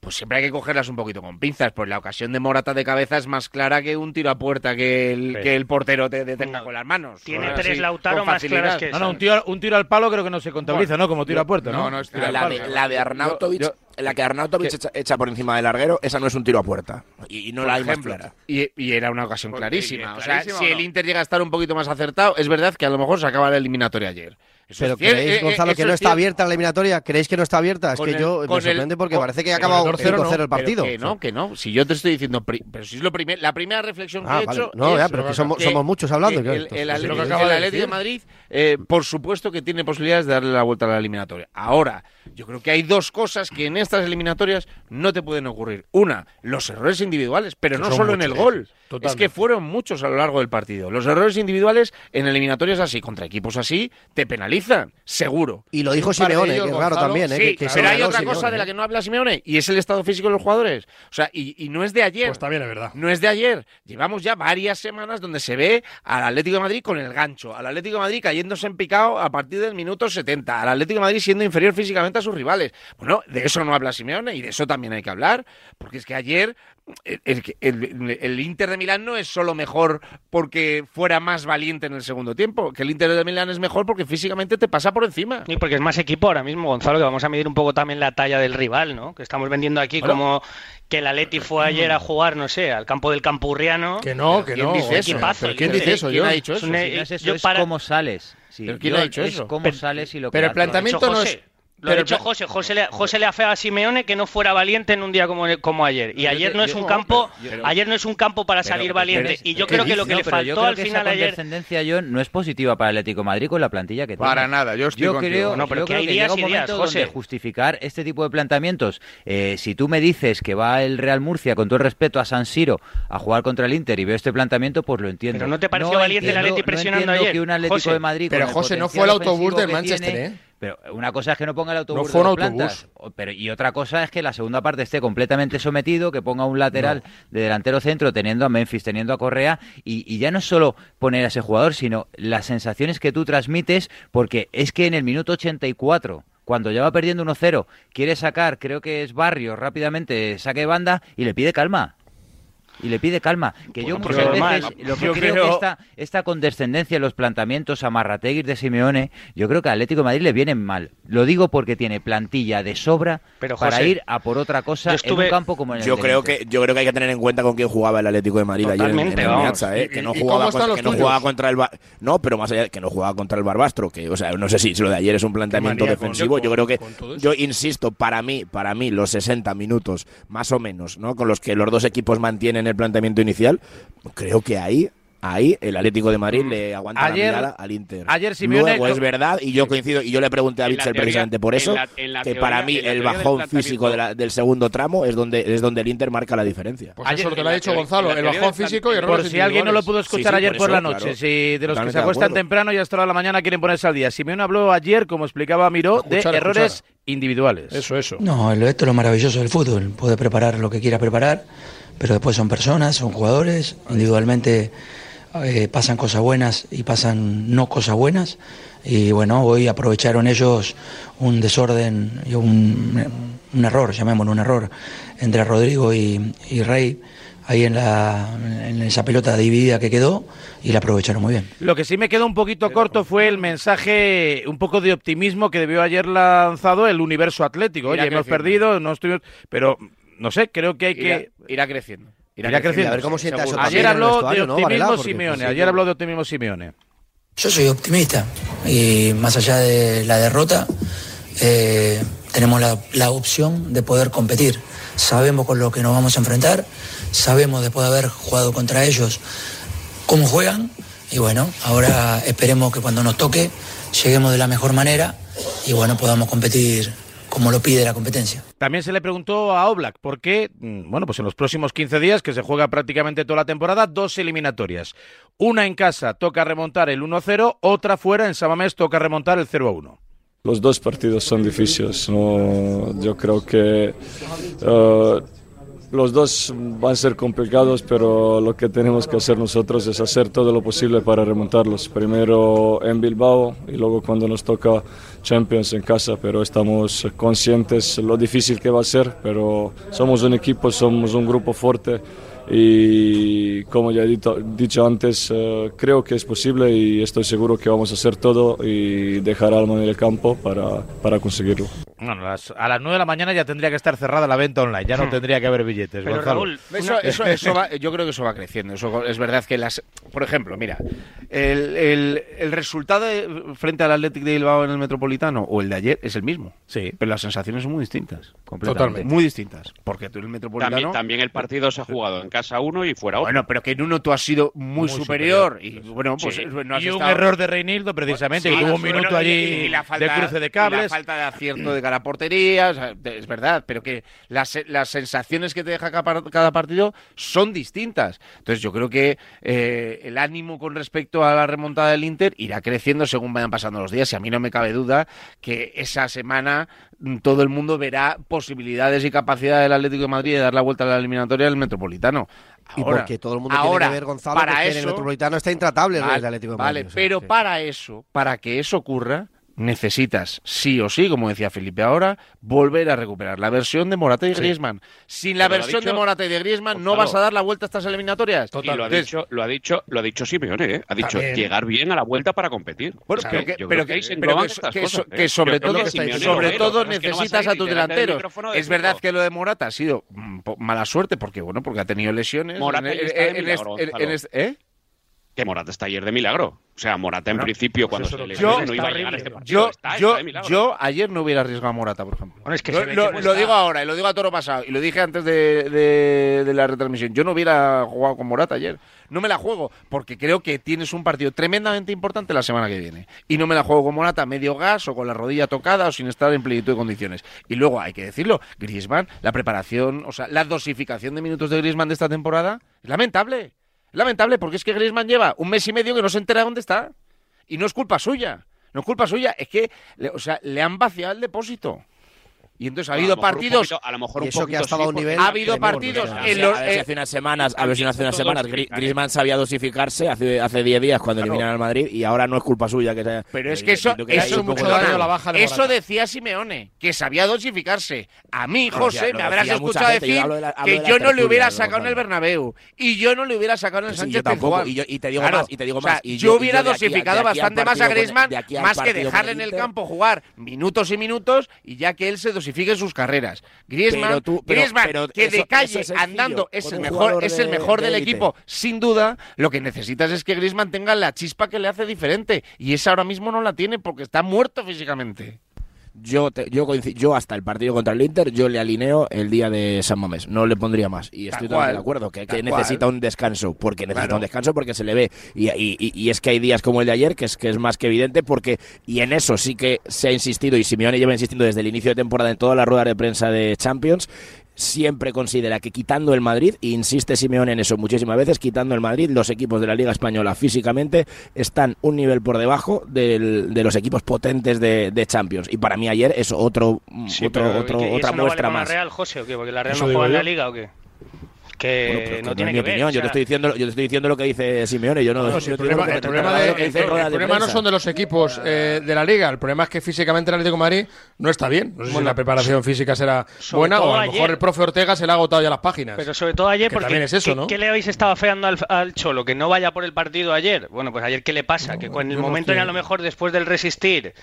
pues siempre hay que cogerlas un poquito con pinzas, pues la ocasión de Morata de cabeza es más clara que un tiro a puerta que el, que el portero te detenga con las manos. Tiene tres así, Lautaro más claras que esa. No, no, un tiro, un tiro, al palo creo que no se contabiliza, ¿no? Como tiro a puerta, ¿no? No, es tiro la. De, la de Arnautovic... La que Arnautovic echa, por encima del larguero, esa no es un tiro a puerta. Y, no la hay más clara. Y, y, era una ocasión clarísima. O sea, si el Inter llega a estar un poquito más acertado, es verdad que a lo mejor se acaba la eliminatoria ayer. ¿Pero creéis, eh, eh, Gonzalo, que no está abierta la eliminatoria? ¿Creéis que no está abierta? Es que yo me sorprende porque parece que ha acabado 0-0 el partido. Que no, que no. Si yo te estoy diciendo, pero si es lo primer, la primera reflexión que ah, he hecho. No, es, ya, pero que somos, que somos, muchos hablando. El, el Atlético de, de Madrid, eh, por supuesto que tiene posibilidades de darle la vuelta a la eliminatoria. Ahora. Yo creo que hay dos cosas que en estas eliminatorias no te pueden ocurrir. Una, los errores individuales, pero no solo en el gol. Es que fueron muchos a lo largo del partido. Los errores individuales en eliminatorias así, contra equipos así, te penalizan, seguro. Y lo dijo Simeone, que es raro también. ¿eh? Que, que pero hay otra cosa de la ¿eh? que no habla Simeone, y es el estado físico de los jugadores. O sea, y, no es de ayer. Pues también es verdad. No es de ayer. Llevamos ya varias semanas donde se ve al Atlético de Madrid con el gancho, al Atlético de Madrid cayéndose en picado a partir del minuto 70, al Atlético de Madrid siendo inferior físicamente sus rivales. Bueno, de eso no habla Simeone y de eso también hay que hablar, porque es que ayer eh, el, Inter de Milán no es solo mejor porque fuera más valiente en el segundo tiempo, que el Inter de Milán es mejor porque físicamente te pasa por encima. Y porque es más equipo ahora mismo, Gonzalo, que vamos a medir un poco también la talla del rival, ¿no? Que estamos vendiendo aquí como que el Atleti fue mm. ayer a jugar, no sé, al campo del Campurriano. Que no, que no. Dice eso? ¿Quién dice eso? ¿Quién ha dicho e- eso? Es, eso, es cómo sales. Quién ha dicho eso? ¿Cómo sales y lo que Pero el planteamiento no es lo pero ha dicho José. José le, José le afea a Simeone que no fuera valiente en un día como, ayer. Y ayer no es un campo, ayer no es un campo para salir valiente. Y yo creo que lo que le faltó al final ayer. La yo no es positiva para Atlético Madrid con la plantilla que tiene. Para nada, yo estoy yo contigo. Creo, que creo un momento días, justificar este tipo de planteamientos. Eh, si tú me dices que va el Real Murcia con todo el respeto a San Siro a jugar contra el Inter y veo este planteamiento, pues lo entiendo. Pero no te pareció valiente entiendo, el Atlético presionando ayer. Que un Atlético de Madrid pero José no fue el autobús del Manchester, ¿eh? Pero una cosa es que no ponga el autobús. No fue un autobús. Pero, y otra cosa es que la segunda parte esté completamente sometido, que ponga un lateral de delantero centro, teniendo a Memphis, teniendo a Correa. Y, y, ya no solo poner a ese jugador, sino las sensaciones que tú transmites, porque es que en el minuto 84. Cuando ya va perdiendo 1-0, quiere sacar, creo que es Barrio, rápidamente saque banda y le pide calma y le pide calma. Que yo Bueno, muchas porque veces normal. lo que Yo creo, creo- que esta, esta condescendencia en los planteamientos a Marrategui de Simeone, yo creo que a Atlético de Madrid le vienen mal. Lo digo porque tiene plantilla de sobra Pero, para José, ir a por otra cosa estuve- en un campo como en el Yo creo que yo creo que hay que tener en cuenta con quién jugaba el Atlético de Madrid ayer en- en, el. Meazza, ¿eh? ¿Y- que no jugaba contra, que no jugaba contra el Ba- no, pero más allá que no jugaba contra el Barbastro, que o sea, no sé si, lo de ayer es un planteamiento con- defensivo, yo creo que yo insisto, para mí, para mí los 60 minutos más o menos, ¿no? Con los que los dos equipos mantienen el planteamiento inicial, creo que ahí Ahí el Atlético de Madrid le aguanta Ayer- la mirada al Inter. ayer Simeone- Luego es verdad, y yo coincido, y yo le pregunté a En Bitzel precisamente por en eso, la- en la que teoría- para mí en el del bajón planteamiento- físico de la- del segundo tramo es donde, es donde el Inter marca la diferencia. Pues Ayer- eso es lo que en le ha dicho teoría- Gonzalo, en el bajón del físico y errores Por si alguien no lo pudo escuchar Sí, sí, ayer por por, la eso, noche, claro. si de los que se acuestan temprano y hasta la mañana quieren ponerse al día. Simeone habló ayer, como explicaba Miró, Escuchar, de errores escuchar. individuales. Eso, eso. No, esto es lo maravilloso del fútbol. Puede preparar lo que quiera preparar, pero después son personas, son jugadores. Individualmente eh, pasan cosas buenas y pasan no cosas buenas. Y bueno, hoy aprovecharon ellos un desorden y un, un error, llamémoslo un error, entre Rodrigo y, y Rey, ahí en, la, en esa pelota dividida que quedó, y la aprovecharon muy bien. Lo que sí me quedó un poquito corto fue el mensaje, un poco de optimismo que debió ayer lanzado el universo atlético. Oye, hemos perdido, no estuvimos... Pero, no sé, creo que hay que... irá creciendo. Irá creciendo. A ver cómo sienta eso Ayer habló de vestuario, ¿no, optimismo Simeone, ayer habló de optimismo Simeone. Yo soy optimista y más allá de la derrota, eh, tenemos la, la opción de poder competir. Sabemos con lo que nos vamos a enfrentar, sabemos después de haber jugado contra ellos cómo juegan y bueno, ahora esperemos que cuando nos toque lleguemos de la mejor manera y bueno, podamos competir como lo pide la competencia. También se le preguntó a Oblak por qué, mm, bueno, pues en los próximos 15 días, que se juega prácticamente toda la temporada, dos eliminatorias. Una en casa toca remontar el 1-0, otra fuera en Samamés toca remontar el 0-1. Los dos partidos son difíciles. ¿no? Yo creo que eh, los dos van a ser complicados, pero lo que tenemos que hacer nosotros es hacer todo lo posible para remontarlos. Primero en Bilbao y luego cuando nos toca Champions en casa, pero estamos conscientes lo difícil que va a ser, pero somos un equipo, somos un grupo fuerte y como ya he dicho antes, eh, creo que es posible y estoy seguro que vamos a hacer todo y dejar alma en el campo para, para conseguirlo. Bueno, las- a las 9 de la mañana ya tendría que estar cerrada la venta online, ya no tendría que haber billetes. Pero Gonzalo. Raúl, Eso, eso, eso va- yo creo que eso va creciendo. Eso es verdad que las. Por ejemplo, mira, el, el- el resultado de- frente al Athletic de Bilbao en el Metropolitano o el de ayer es el mismo. Sí. Pero las sensaciones son muy distintas. Completamente. Totalmente. Muy distintas. Porque tú en el Metropolitano. También, también el partido se ha jugado en casa uno y fuera otro. Bueno, pero que en uno tú has sido muy, Muy superior, superior. Y bueno, pues Sí. no has y un estado- error de Reinildo, precisamente, Sí, que tuvo un bueno, minuto y- allí y la falta- de cruce y de cables. La falta de acierto de a portería, o sea, de- es verdad, pero que las, las sensaciones que te deja cada, cada partido son distintas. Entonces yo creo que eh, el ánimo con respecto a la remontada del Inter irá creciendo según vayan pasando los días y a mí no me cabe duda que esa semana mm, todo el mundo verá posibilidades y capacidad del Atlético de Madrid de dar la vuelta a la eliminatoria del Metropolitano. Y Ahora- porque todo el mundo ahora, tiene que ver, Gonzalo, para en eso- el Metropolitano está intratable el Vale, Atlético de vale, Madrid. o sea, pero sí. para eso, para que eso ocurra, necesitas sí o sí, como decía Felipe ahora, volver a recuperar la versión de Morata y Griezmann. Sin la Pero versión de Morata y de Griezmann no vas a dar la vuelta a estas eliminatorias. Y lo ha dicho, lo ha dicho, lo ha dicho Simeone, ¿eh? ha dicho También. llegar bien a la vuelta para competir. Bueno, pero que, sobre todo, sobre todo necesitas a tus delante del delanteros. Es verdad que lo de Morata ha sido mm, mala suerte porque bueno, porque ha tenido lesiones. Morata en- en- ¿eh? Que Morata está ayer de milagro. O sea, Morata en Bueno, principio cuando eso se le Yo, no iba a llegar a este partido. yo, Está, yo, está ayer no hubiera arriesgado a Morata, por ejemplo. Bueno, es que Lo, digo ahora y lo digo a toro pasado y lo dije antes de, de- de la retransmisión. Yo no hubiera jugado con Morata ayer. No me la juego porque creo que tienes un partido tremendamente importante la semana que viene. Y no me la juego con Morata medio gas o con la rodilla tocada o sin estar en plenitud de condiciones. Y luego hay que decirlo, Griezmann, la preparación, o sea, la dosificación de minutos de Griezmann de esta temporada es lamentable. Lamentable porque es que Griezmann lleva un mes y medio que no se entera dónde está. Y no es culpa suya. No es culpa suya, es que o sea, le han vaciado el depósito. Y entonces ha A habido partidos. poquito- a lo mejor un eso que poquito ha estado a un nivel ha habido partidos en a los. ver si eh, hace unas semanas, a ver si hace unas semanas, Griezmann sabía dosificarse hace hace 10 días cuando Claro. eliminan al Madrid y ahora no es culpa suya que sea. Pero es que eso, que eso, un poco de la baja de eso decía Simeone, que sabía dosificarse. A mí, decía- José, me habrás escuchado yo decir de la- que de yo no le hubiera sacado en el. Bernabéu y yo no le hubiera sacado en el Sánchez Pizjuán. y te digo más, y te digo más, yo, hubiera dosificado bastante más a Griezmann, más que dejarle en el campo jugar minutos y minutos y ya que él se sus carreras. Griezmann, Pero tú- pero- Griezmann pero que eso- de calle es andando es el mejor, es el mejor de del equipo, sin duda. Lo que necesitas es que Griezmann tenga la chispa que le hace diferente y esa ahora mismo no la tiene porque está muerto físicamente. Yo, te- yo, yo hasta el partido contra el Inter, yo le alineo el día de San Mamés. No le pondría más. Y estoy totalmente de acuerdo, que, necesita un descanso. Porque necesita Claro. un descanso porque se le ve. Y, y- y- y es que hay días como el de ayer, que es, que es más que evidente, porque, y en eso sí que se ha insistido, y Simeone lleva insistiendo desde el inicio de temporada en todas las ruedas de prensa de Champions, siempre considera que quitando el Madrid, e insiste Simeone en eso muchísimas veces, quitando el Madrid, los equipos de la Liga Española físicamente están un nivel por debajo del- de los equipos potentes de, de Champions. Y para mí ayer es otro, Sí, otro, pero otro- ¿y qué- y otra no muestra vale más. la Real, José, o qué? Porque la Real no juega en la. Liga o qué? Que Bueno, pero no tiene es mi ver. opinión. o yo, te estoy diciendo, yo te estoy diciendo lo que dice Simeone. Yo no, No, si el problema, el problema de- el- en el problema no son de los equipos eh, de la liga. El problema es que físicamente el Atlético de Madrid no está bien. No sé si la preparación física será sobre buena o a lo mejor ayer. el profe Ortega se le ha agotado ya las páginas. Pero sobre todo ayer, Que porque también es eso, ¿qué, ¿no? qué le habéis estado feando al, al Cholo? Que no vaya por el partido ayer. Bueno, pues ayer, ¿qué le pasa? que con el momento en a lo mejor después del resistir,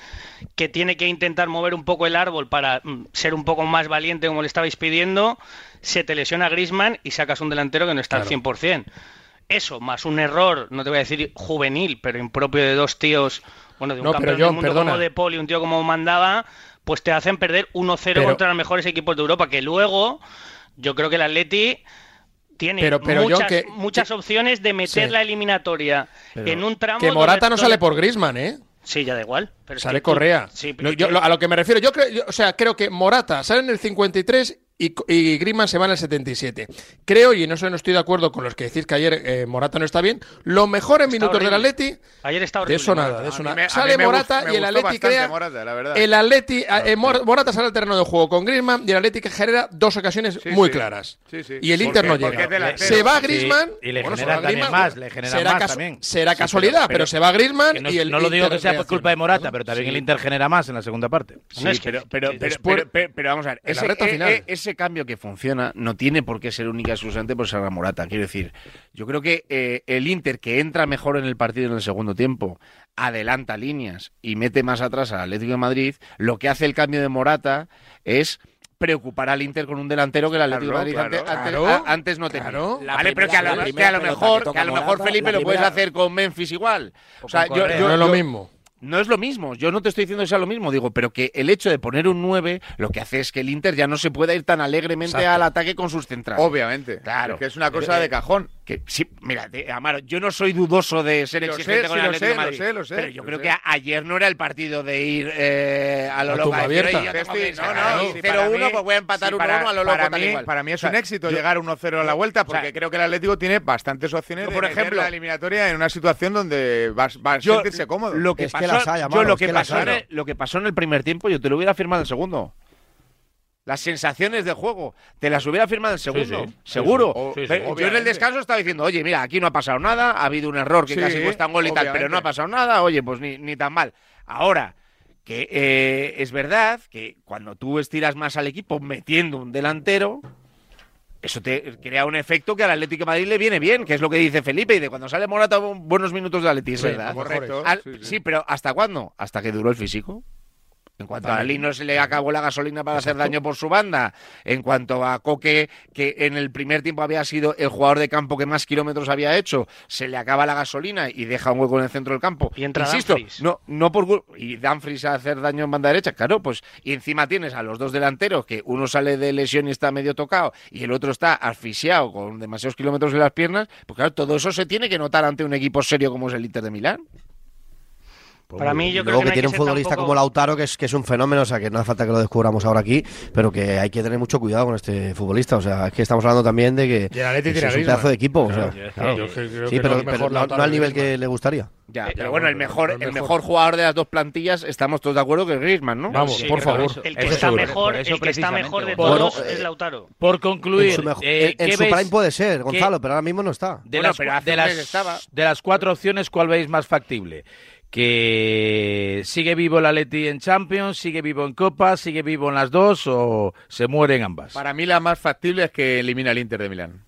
que tiene que intentar mover un poco el árbol para mm, ser un poco más valiente como le estabais pidiendo, se te lesiona Grisman y sacas un delantero que no está al 100%. Eso, más un error, no te voy a decir juvenil, pero impropio de dos tíos, bueno, de un No, pero campeón del mundo perdona. como De y un tío como mandaba, pues te hacen perder 1-0 Pero- contra los mejores equipos de Europa, que luego yo creo que el Atleti tiene Pero- pero, John, muchas, que- muchas opciones de meter Sí. la eliminatoria Pero- en un tramo. que Morata no sale por Griezmann, ¿eh? Sí, ya da igual. Pero es Sale tú- Correa. Sí, pero No, yo- lo- a lo que me refiero, yo creo, yo- o sea, creo que Morata sale en el 53 y, y Griezmann se va en el 77. Creo, y en eso no estoy de acuerdo con los que decís que ayer eh, Morata no está bien, los mejores Está minutos del. Atleti, Ayer está de horrible. eso nada, Morata. de eso nada. me- sale Morata y el Atleti crea... Morata, la verdad. El Atleti, eh, Mor- Morata sale al terreno de juego con Griezmann y el Atleti que genera dos ocasiones Sí, muy sí. claras. Sí, sí. Y el Inter no llega. Se va Sí, Griezmann. y le bueno, Griezmann, más, le será más casu- también. Será Sí, casualidad, pero, pero- se va Griezmann no, y el no lo digo que sea por culpa de Morata, pero también el Inter genera más en la segunda parte. Sí, pero, vamos a ver, en eh, final. Ese cambio que funciona no tiene por qué ser única y exclusivamente por Serra Morata. Quiero decir, yo creo que eh, el Inter, que entra mejor en el partido en el segundo tiempo, adelanta líneas y mete más atrás al Atlético de Madrid, lo que hace el cambio de Morata es preocupar al Inter con un delantero que el Atlético Claro, de Madrid claro, antes, antes- claro, a- antes no tenía. vale, pero que a lo, que a lo mejor, que a lo mejor Morata, Felipe lo puedes hacer con Memphis igual. O sea, yo, yo- no es lo yo- mismo. No es lo mismo, yo no te estoy diciendo que sea lo mismo, digo, pero que el hecho de poner un 9 lo que hace es que el Inter ya no se pueda ir tan alegremente Exacto. al ataque con sus centrales. Obviamente. Claro. Que es una cosa Eh, de cajón. Que sí, mira, te- Amaro, yo no soy dudoso de ser Lo exigente sé, con sí, el lo Atlético sé, de Madrid, lo sé, lo sé, pero yo lo creo sé. que a- ayer no era el partido de ir eh, a lo A decir, abierta. "Oye, yo que no, no, ahí sí, 0-1, para mí- pues voy a empatar sí, 1-1 para- a lo loco para tal mí, igual. Para mí es O sea, un éxito yo- llegar 1-0 a la vuelta, porque sea, creo que el Atlético tiene bastantes opciones yo, por ejemplo- la eliminatoria en una situación donde va, va a sentirse cómodo. Lo que Es que las yo lo que pasó en el- lo que pasó en el primer tiempo, yo te lo hubiera firmado en el segundo. Las sensaciones de juego, te las hubiera firmado en el segundo, sí, sí, seguro. sí, Pero yo en el descanso estaba diciendo, oye, mira, aquí no ha pasado nada, ha habido un error que casi cuesta un gol y tal, pero no ha pasado nada, oye, pues ni, ni tan mal. Ahora, que eh, es verdad que cuando tú estiras más al equipo metiendo un delantero, eso te crea un efecto que al Atlético de Madrid le viene bien, que es lo que dice Felipe, y de cuando sale Morata buenos minutos de Atlético, Sí, verdad. correcto. Al- sí, sí, sí. pero ¿hasta cuándo? Hasta que duró el físico. En cuanto a Ali no se le acabó la gasolina para hacer daño por su banda. En cuanto a Coque, que en el primer tiempo había sido el jugador de campo que más kilómetros había hecho, se le acaba la gasolina y deja un hueco en el centro del campo. Y entra Insisto, no, no por y Danfries a hacer daño en banda derecha, claro, pues y encima tienes a los dos delanteros que uno sale de lesión y está medio tocado y el otro está asfixiado con demasiados kilómetros en las piernas, pues claro, todo eso se tiene que notar ante un equipo serio como es el Inter de Milán. Para mí, yo creo luego que, tiene un futbolista tampoco- como Lautaro, que es, que es un fenómeno, o sea, que no hace falta que lo descubramos ahora aquí, pero que hay que tener mucho cuidado con este futbolista. O sea, es que estamos hablando también de que, es un pedazo de equipo. o sea, claro. yo creo sí, que pero, no pero al nivel que le gustaría. Ya, pero bueno, bueno, el mejor, el mejor. jugador de las dos plantillas, estamos todos de acuerdo que es Griezmann, ¿no? Vamos, Sí, por favor. El que está mejor, Por eso el que está mejor de todos Bueno, es eh, Lautaro. Por En concluir, su, mejo- eh, en- en ¿qué su ves prime puede ser, Gonzalo, pero ahora mismo no está. de, Bueno, las, pero hace de, un mes las, estaba. de las cuatro opciones, ¿cuál veis más factible? ¿Que sigue vivo el Atleti en Champions, sigue vivo en Copa, sigue vivo en las dos o se mueren ambas? Para mí la más factible es que elimina al Inter de Milán.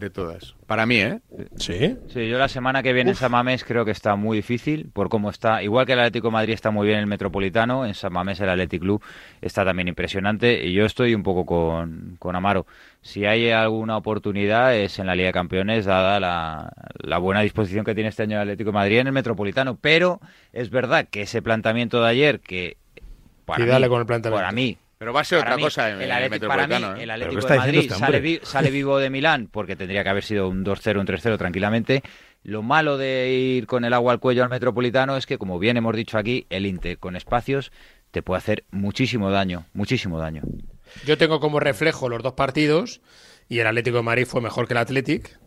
De todas. Para mí, ¿eh? Sí. Sí, yo la semana que viene en San Mamés creo que está muy difícil por cómo está. Igual que el Atlético de Madrid está muy bien en el Metropolitano, en San Mamés el Athletic Club está también impresionante y yo estoy un poco con, con Amaro. Si hay alguna oportunidad es en la Liga de Campeones, dada la, la buena disposición que tiene este año el Atlético de Madrid en el Metropolitano. Pero es verdad que ese planteamiento de ayer, que para Y dale mí, con el planteamiento. para mí Pero va a ser para otra mí, cosa en el el, Atlético, para mí, Metropolitano. ¿eh? el ¿Pero Atlético de Madrid este sale, vi- sale vivo de Milán porque tendría que haber sido un 2-0, un 3-0 tranquilamente. Lo malo de ir con el agua al cuello al Metropolitano es que, como bien hemos dicho aquí, el Inter con espacios te puede hacer muchísimo daño, muchísimo daño. Yo tengo como reflejo los dos partidos y el Atlético de Madrid fue mejor que el Athletic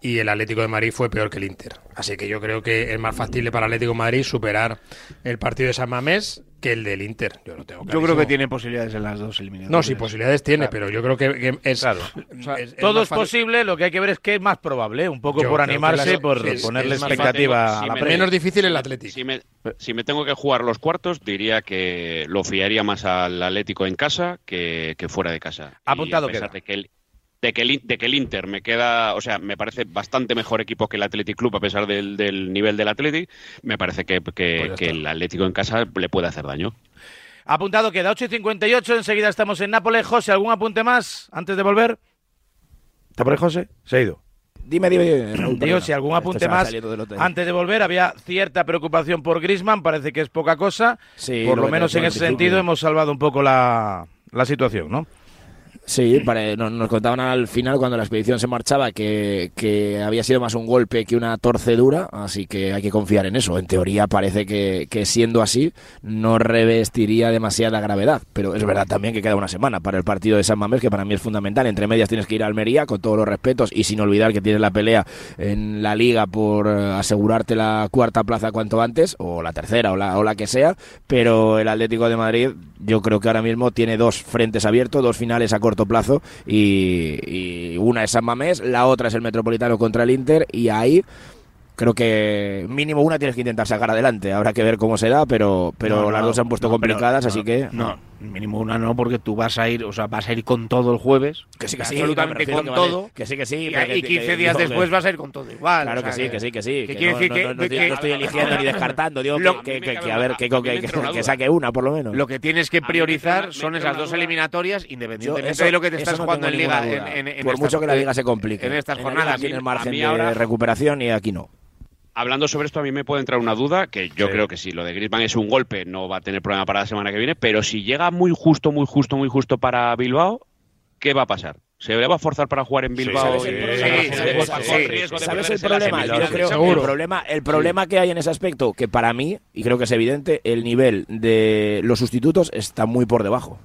y el Atlético de Madrid fue peor que el Inter. Así que yo creo que es más factible para el Atlético de Madrid superar el partido de San Mamés que el del Inter. Yo lo tengo Yo creo que tiene posibilidades en las dos eliminatorias. No, sí, posibilidades tiene, pero yo creo que, que es, Claro. o sea, es- es Todo es posible, lo que hay que ver es qué es más probable, un poco Yo por que animarse, las- por es- ponerle expectativa fácil. a la me- prensa. Menos difícil el Atlético. Si me, si me tengo que jugar los cuartos, diría que lo fiaría más al Atlético en casa que, que fuera de casa. Apuntado y a pesar queda. de que el de que, el, de que el Inter me queda, o sea, me parece bastante mejor equipo que el Athletic Club a pesar del, del nivel del Athletic, me parece que, que- Pues que el Atlético en casa le puede hacer daño. Apuntado queda 8 y 58, enseguida estamos en Nápoles. José, ¿algún apunte más antes de volver? ¿Está por ahí, José? Se ha ido. Dime, dime, dime. Raúl, Digo, perdona. si algún Esto apunte más antes de volver, había cierta preocupación por Grisman, parece que es poca cosa. Sí, por lo, lo menos en ese sentido hemos salvado un poco la, la situación, ¿no? Sí, no- nos contaban al final cuando la expedición se marchaba que, que había sido más un golpe que una torcedura, así que hay que confiar en eso. En teoría parece que, que siendo así no revestiría demasiada gravedad, pero es verdad también que queda una semana para el partido de San Mamés, que para mí es fundamental. Entre medias tienes que ir a Almería con todos los respetos y sin olvidar que tienes la pelea en la liga por eh, asegurarte la cuarta plaza cuanto antes, o la tercera o la, o la que sea, pero el Atlético de Madrid yo creo que ahora mismo tiene dos frentes abiertos, dos finales a corto plazo y, y una es San Mamés, la otra es el Metropolitano contra el Inter y ahí creo que mínimo una tienes que intentar sacar adelante, habrá que ver cómo se da, pero, pero No, las dos se han puesto no, complicadas, así que No, mínimo una no, porque tú vas a ir, o sea, vas a ir con todo el jueves. Que sí, que sí, Absolutamente con que todo. vale, que sí, que sí, Y, que- y 15 que- días después vas a ir con todo igual. Claro o sea, que sí, que sí, que sí. que que quiere no, decir no, que- no, no estoy, que- no estoy eligiendo ni descartando, digo Lo- que, que, que- a ver, que, saque una por lo menos. Lo que tienes que priorizar son esas dos eliminatorias, independientemente eso- de lo que te estás no jugando en liga. Por estas- mucho que la liga se complique. En estas jornadas. mí- margen de recuperación y aquí no. Hablando sobre esto, a mí me puede entrar una duda, que yo Sí. creo que si lo de Griezmann es un golpe, no va a tener problema para la semana que viene, pero si llega muy justo, muy justo, muy justo para Bilbao, ¿qué va a pasar? ¿Se le va a forzar para jugar en Bilbao? ¿sabes el y- problema? y- Sí, ¿Sabes el problema? Yo creo que el Seguro. problema, el problema que hay en ese aspecto, que para mí, y creo que es evidente, el nivel de los sustitutos está muy por debajo.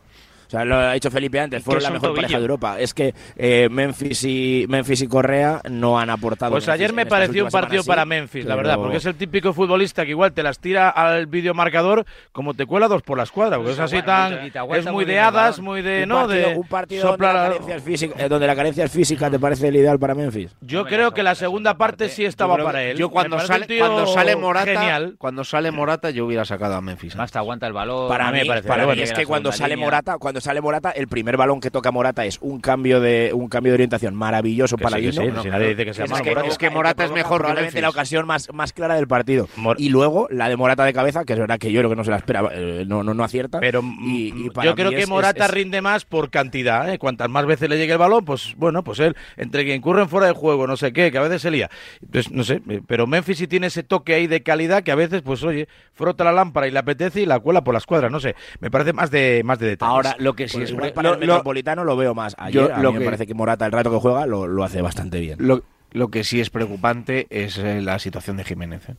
O sea, lo ha dicho Felipe antes, fueron la mejor pareja de Europa. Es que eh, Memphis, y, Memphis y Correa no han aportado. Pues ayer me pareció un partido semanas, para sí, Memphis, la pero- verdad, porque es el típico futbolista que igual te las tira al videomarcador como te cuela dos por la escuadra, porque es así tan es muy de hadas, muy de un no partido, de un partido donde, soplar la a- carencia es física, eh, donde la carencia es física te parece el ideal para Memphis. Yo creo que la segunda parte sí estaba creo para él. Yo cuando sale, cuando sale Morata, genial. cuando sale Morata, yo hubiera sacado a Memphis. Además te aguanta el balón. Para mí mí, me parece, para mí es que cuando sale. Morata, cuando sale Morata, el primer balón que toca Morata es un cambio de un cambio de orientación maravilloso Que para sí, si nadie dice que sea Es malo, que, Morata. es que Morata es mejor probablemente Memphis. la ocasión más, más clara del partido. Mor- y luego la de Morata de cabeza, que es verdad que yo creo que no se la esperaba, eh, no, no, no acierta. Pero y, mm, y para yo creo que es- Morata es- es- rinde más por cantidad, ¿eh? Cuantas más veces le llegue el balón, pues bueno, pues él, entre que incurren fuera de juego, no sé qué, que a veces se lía. Entonces, no sé, eh, pero Memphis sí tiene ese toque ahí de calidad que a veces, pues oye, frota la lámpara y le apetece y la cuela por las cuadras, no sé. Me parece más de más de detalles. Ahora, lo que sí Pues es igual para lo- el lo- Metropolitano lo veo más. Ayer Yo a mí lo me que- parece que Morata, el rato que juega, lo, lo hace bastante bien. Lo, lo que sí es preocupante es eh, la situación de Jiménez. ¿eh?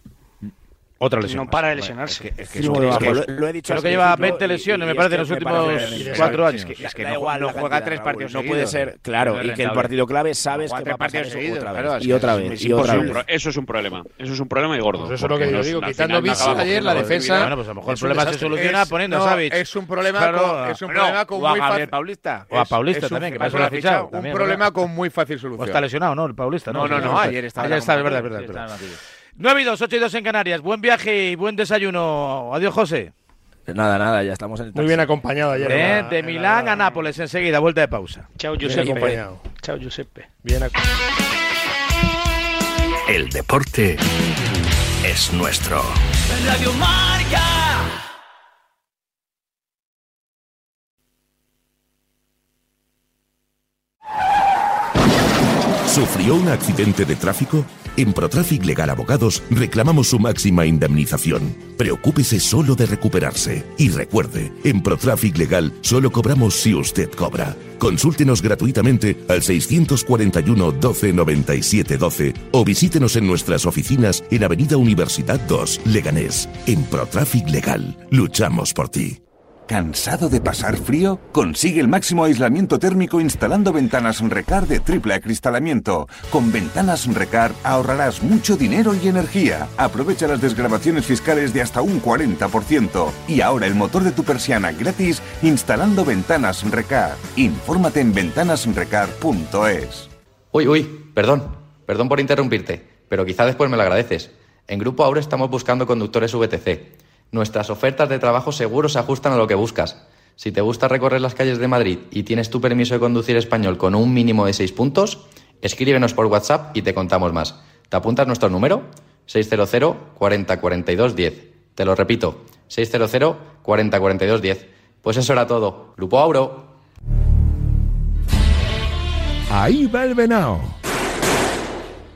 Otra lesión. No para de lesionarse. Es que, es que Sí, es que lo- lo he dicho creo que lleva principio 20 y- lesiones, y me es parece, en los me últimos cuatro es años. que- Es que da no- igual no la juega cantidad, tres partidos No puede ser, claro, No y que el partido clave sabes que tres va a pasar partidos eso otra vez. Y otra vez, es y otra Eso es vez. Eso es un problema. Eso es un problema y gordo. Pues eso es lo que yo digo, quitando no Visi ayer, la la defensa- Bueno, pues a lo mejor el problema se soluciona poniendo a no, Savic. es un problema con, es un no, problema con o a muy fácil. Paulista. O a Paulista también, que ha un- fichado. Un problema con muy fácil O solución. está lesionado, ¿no? El Paulista. No, no, no, ayer estaba Ayer está, es verdad, es verdad. Es verdad. 9 y 2, 8 y 2 en Canarias. Buen viaje y buen desayuno. Adiós, José. Nada, nada, ya estamos en el Muy bien acompañado ayer. Eh, la- de la Milán grada. a Nápoles enseguida, vuelta de pausa. Chao, Bien Giuseppe. acompañado. Chao, Giuseppe. Bien acompañado. El deporte es nuestro. Radio Marca. ¿Sufrió un accidente de tráfico? En Protraffic Legal Abogados reclamamos su máxima indemnización. Preocúpese solo de recuperarse. Y recuerde, en Protraffic Legal solo cobramos si usted cobra. Consúltenos gratuitamente al 641 12 97 12 o visítenos en nuestras oficinas en Avenida Universidad 2, Leganés. En Protraffic Legal, luchamos por ti. ¿Cansado de pasar frío? Consigue el máximo aislamiento térmico instalando ventanas Recar de triple acristalamiento. Con ventanas Recar ahorrarás mucho dinero y energía. Aprovecha las desgrabaciones fiscales de hasta un 40%. Y ahora el motor de tu persiana gratis instalando ventanas Recar. Infórmate en ventanasrecar.es. Uy, uy, perdón, perdón por interrumpirte, pero quizá después me lo agradeces. En Grupo Aure estamos buscando conductores VTC. Nuestras ofertas de trabajo seguro se ajustan a lo que buscas. Si te gusta recorrer las calles de Madrid y tienes tu permiso de conducir español con un mínimo de 6 puntos, escríbenos por WhatsApp y te contamos más. ¿Te apuntas nuestro número? 600 40 42 10. Te lo repito, 600 40 42 10. Pues eso era todo. Grupo Auro. Ahí va el venao.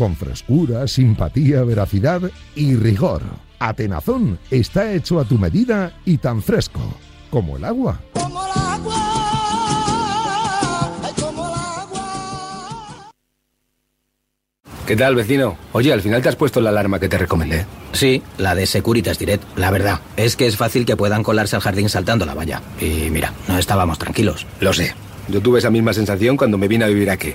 con frescura, simpatía, veracidad y rigor. Atenazón está hecho a tu medida y tan fresco como el agua. ¿Qué tal, vecino? Oye, al final te has puesto la alarma que te recomendé. Sí, la de Securitas Direct. La verdad, es que es fácil que puedan colarse al jardín saltando la valla. Y mira, no estábamos tranquilos. Lo sé. Yo tuve esa misma sensación cuando me vine a vivir aquí.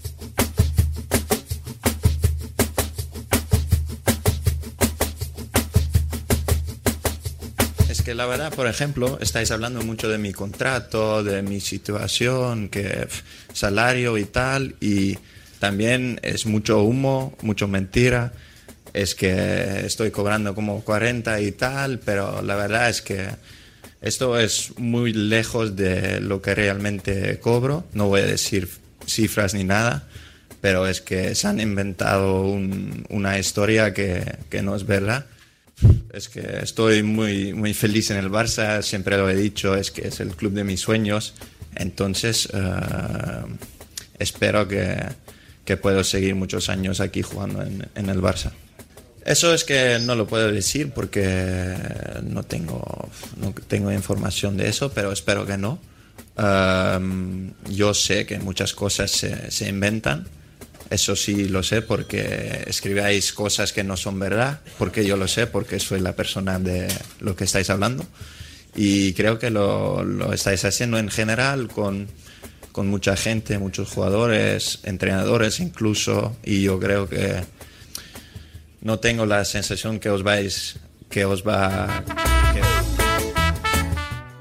Que la verdad, por ejemplo, estáis hablando mucho de mi contrato, de mi situación, que salario y tal, y también es mucho humo, mucho mentira. Es que estoy cobrando como 40 y tal, pero la verdad es que esto es muy lejos de lo que realmente cobro. No voy a decir cifras ni nada, pero es que se han inventado un- una historia que, que no es verdad. Es que estoy muy, muy feliz en el Barça, siempre lo he dicho, es que es el club de mis sueños. Entonces, eh, espero que, que puedo seguir muchos años aquí jugando en, en el Barça. Eso es que no lo puedo decir porque no tengo, no tengo información de eso, pero espero que no. Um, yo sé que muchas cosas se, se inventan. Eso sí lo sé porque escribáis cosas que no son verdad, porque yo lo sé, porque soy la persona de lo que estáis hablando. Y creo que lo, estáis haciendo en general con, con mucha gente, muchos jugadores, entrenadores incluso. Y yo creo que no tengo la sensación que os vais, que os va...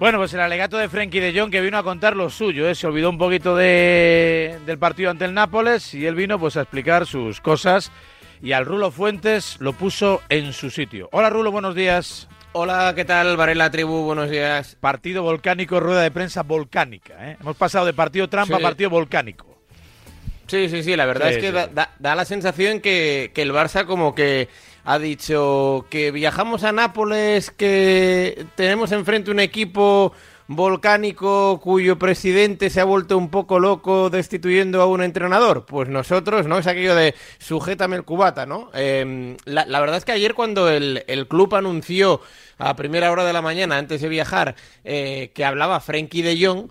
Bueno, pues el alegato de Frenkie de Jong que vino a contar lo suyo, ¿eh? se olvidó un poquito de, del partido ante el Nápoles y él vino pues a explicar sus cosas y al Rulo Fuentes lo puso en su sitio. Hola Rulo, buenos días. Hola, ¿qué tal? Varela Tribu, buenos días. Partido volcánico, rueda de prensa volcánica. ¿eh? Hemos pasado de partido trampa Sí. a partido volcánico. Sí, sí, sí, la verdad Sí, es que sí. da, da- da la sensación que, que el Barça como que ha dicho que viajamos a Nápoles, que tenemos enfrente un equipo volcánico cuyo presidente se ha vuelto un poco loco destituyendo a un entrenador. Pues nosotros, ¿no? Es aquello de sujétame el cubata, ¿no? Eh, la, verdad es que ayer cuando el, el club anunció a primera hora de la mañana, antes de viajar, eh, que hablaba Frenkie de Jong,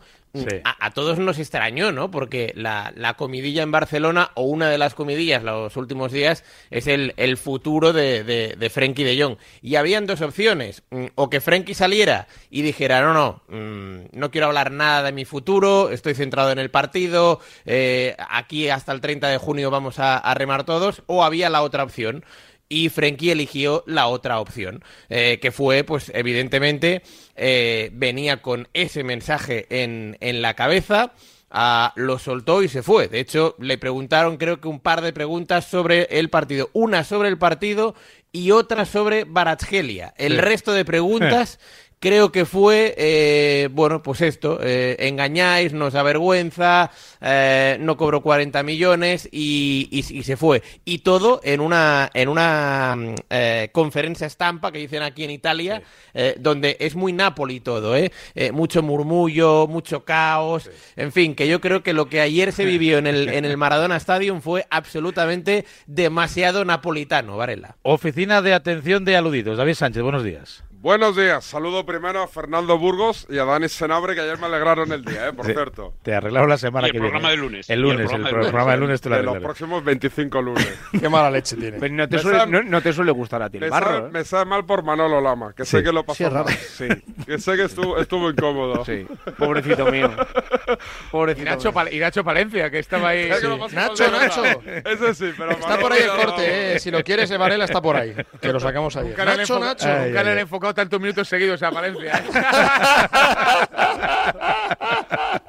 a, todos nos extrañó, ¿no? Porque la, la comidilla en Barcelona, o una de las comidillas los últimos días, es el, el futuro de, de, de Frenkie Jong. Y habían dos opciones. mm, O que Frenkie saliera y dijera, no, no, mm, no quiero hablar nada de mi futuro, estoy centrado en el partido, eh, aquí hasta el 30 de junio vamos a remar todos. O había la otra opción y Frenkie eligió la otra opción, eh, que fue, pues evidentemente, eh, venía con ese mensaje en, en la cabeza, ah, lo soltó y se fue. De hecho, le preguntaron creo que un par de preguntas sobre el partido, una sobre el partido y otra sobre Baratsgelia. El Sí. resto de preguntas... Creo que fue, eh, bueno, pues esto, eh, engañáis, nos avergüenza, eh, no cobró 40 millones y, y- y se fue. Y todo en una, en una mm, eh, conferencia estampa que dicen aquí en Italia, eh, donde es muy Napoli todo, ¿eh? Eh, Mucho murmullo, mucho caos, en fin, que yo creo que lo que ayer se vivió en el, en el Maradona Stadium fue absolutamente demasiado napolitano, Varela. Oficina de Atención de Aludidos. David Sánchez, buenos días. Buenos días, saludo primero a Fernando Burgos y a Dani Senabre que ayer me alegraron el día, ¿eh? por cierto. Te arreglaron la semana Y el que programa viene. de lunes. El Y el lunes, el, programa de pro- lunes. programa de lunes te lo De los próximos 25 lunes. Qué mala leche tiene. Pero no te, Me suele, sabe- no, no te suele gustar a ti el Me barro. sabe, ¿eh? me sabe mal por Manolo Lama, que Sí. sé que lo Sí, pasó es raro. mal. Sí, que sé que estuvo, estuvo incómodo. Sí, pobrecito mío. Pobrecito y, Nacho mío. Y Nacho Palencia, que estaba ahí. Es que lo pasó Nacho, Nacho. Ese sí, pero Está Manolo por ahí el no. corte, eh. Si lo quieres, Varela está por ahí. Que lo sacamos ayer. Nacho, Nacho. Nunca le han tantos minutos seguidos a Valencia.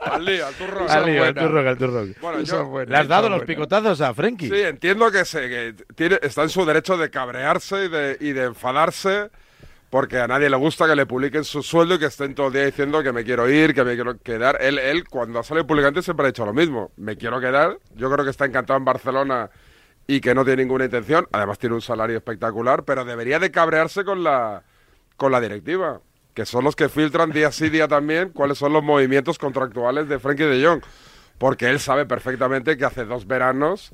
Al lío, al turrón. Al lío, al turrón, al. Bueno, yo- buena, Le has dado los buena. picotazos a Frenkie. Sí, entiendo que, se, que tiene, está en su derecho de cabrearse y de, y de enfadarse porque a nadie le gusta que le publiquen su sueldo y que estén todo el día diciendo que me quiero ir, que me quiero quedar. Él, él cuando ha salido publicante siempre ha dicho lo mismo. Me quiero quedar. Yo creo que está encantado en Barcelona y que no tiene ninguna intención. Además tiene un salario espectacular, pero debería de cabrearse con la, con la directiva, que son los que filtran día sí día también cuáles son los movimientos contractuales de Frenkie de Jong. Porque él sabe perfectamente que hace dos veranos,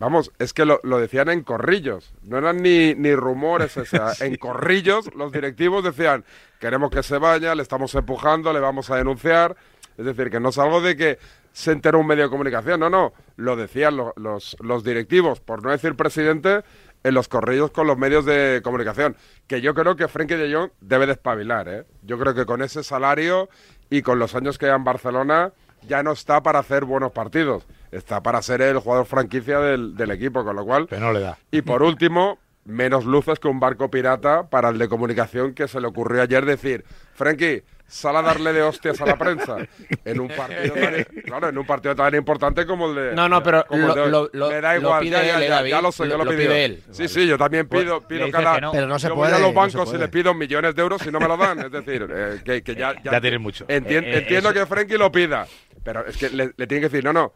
vamos, es que lo, lo decían en corrillos, no eran ni, ni rumores, o sea, en corrillos los directivos decían, queremos que se vaya, le estamos empujando, le vamos a denunciar. Es decir, que no es algo de que se enteró un medio de comunicación, no, no, lo decían lo- los, los directivos, por no decir presidente, en los corrillos con los medios de comunicación. Que yo creo que Frenkie de Jong debe de espabilar, ¿eh? Yo creo que con ese salario y con los años que lleva en Barcelona ya no está para hacer buenos partidos. Está para ser el jugador franquicia del, del equipo, con lo cual... Pero no le da. Y por último, menos luces que un barco pirata para el de comunicación que se le ocurrió ayer decir, Frenkie, sal a darle de hostias a la prensa en un partido tan, claro, en un partido tan importante como el de No, no, pero el de lo- lo- me da lo igual, pide ya, él, ya, David, ya lo sé, lo- yo lo, lo pidió. pide él. Sí, sí, yo también pido, Pues, pido dices cada no. Pero no se yo voy puede, a los no bancos se y les pido millones de euros y no me lo dan, es decir, eh, que, que ya, Ya tienen mucho. Entien- Eh, eh, entiendo eso- que Frenkie lo pida, pero es que le, le tiene que decir, no, no.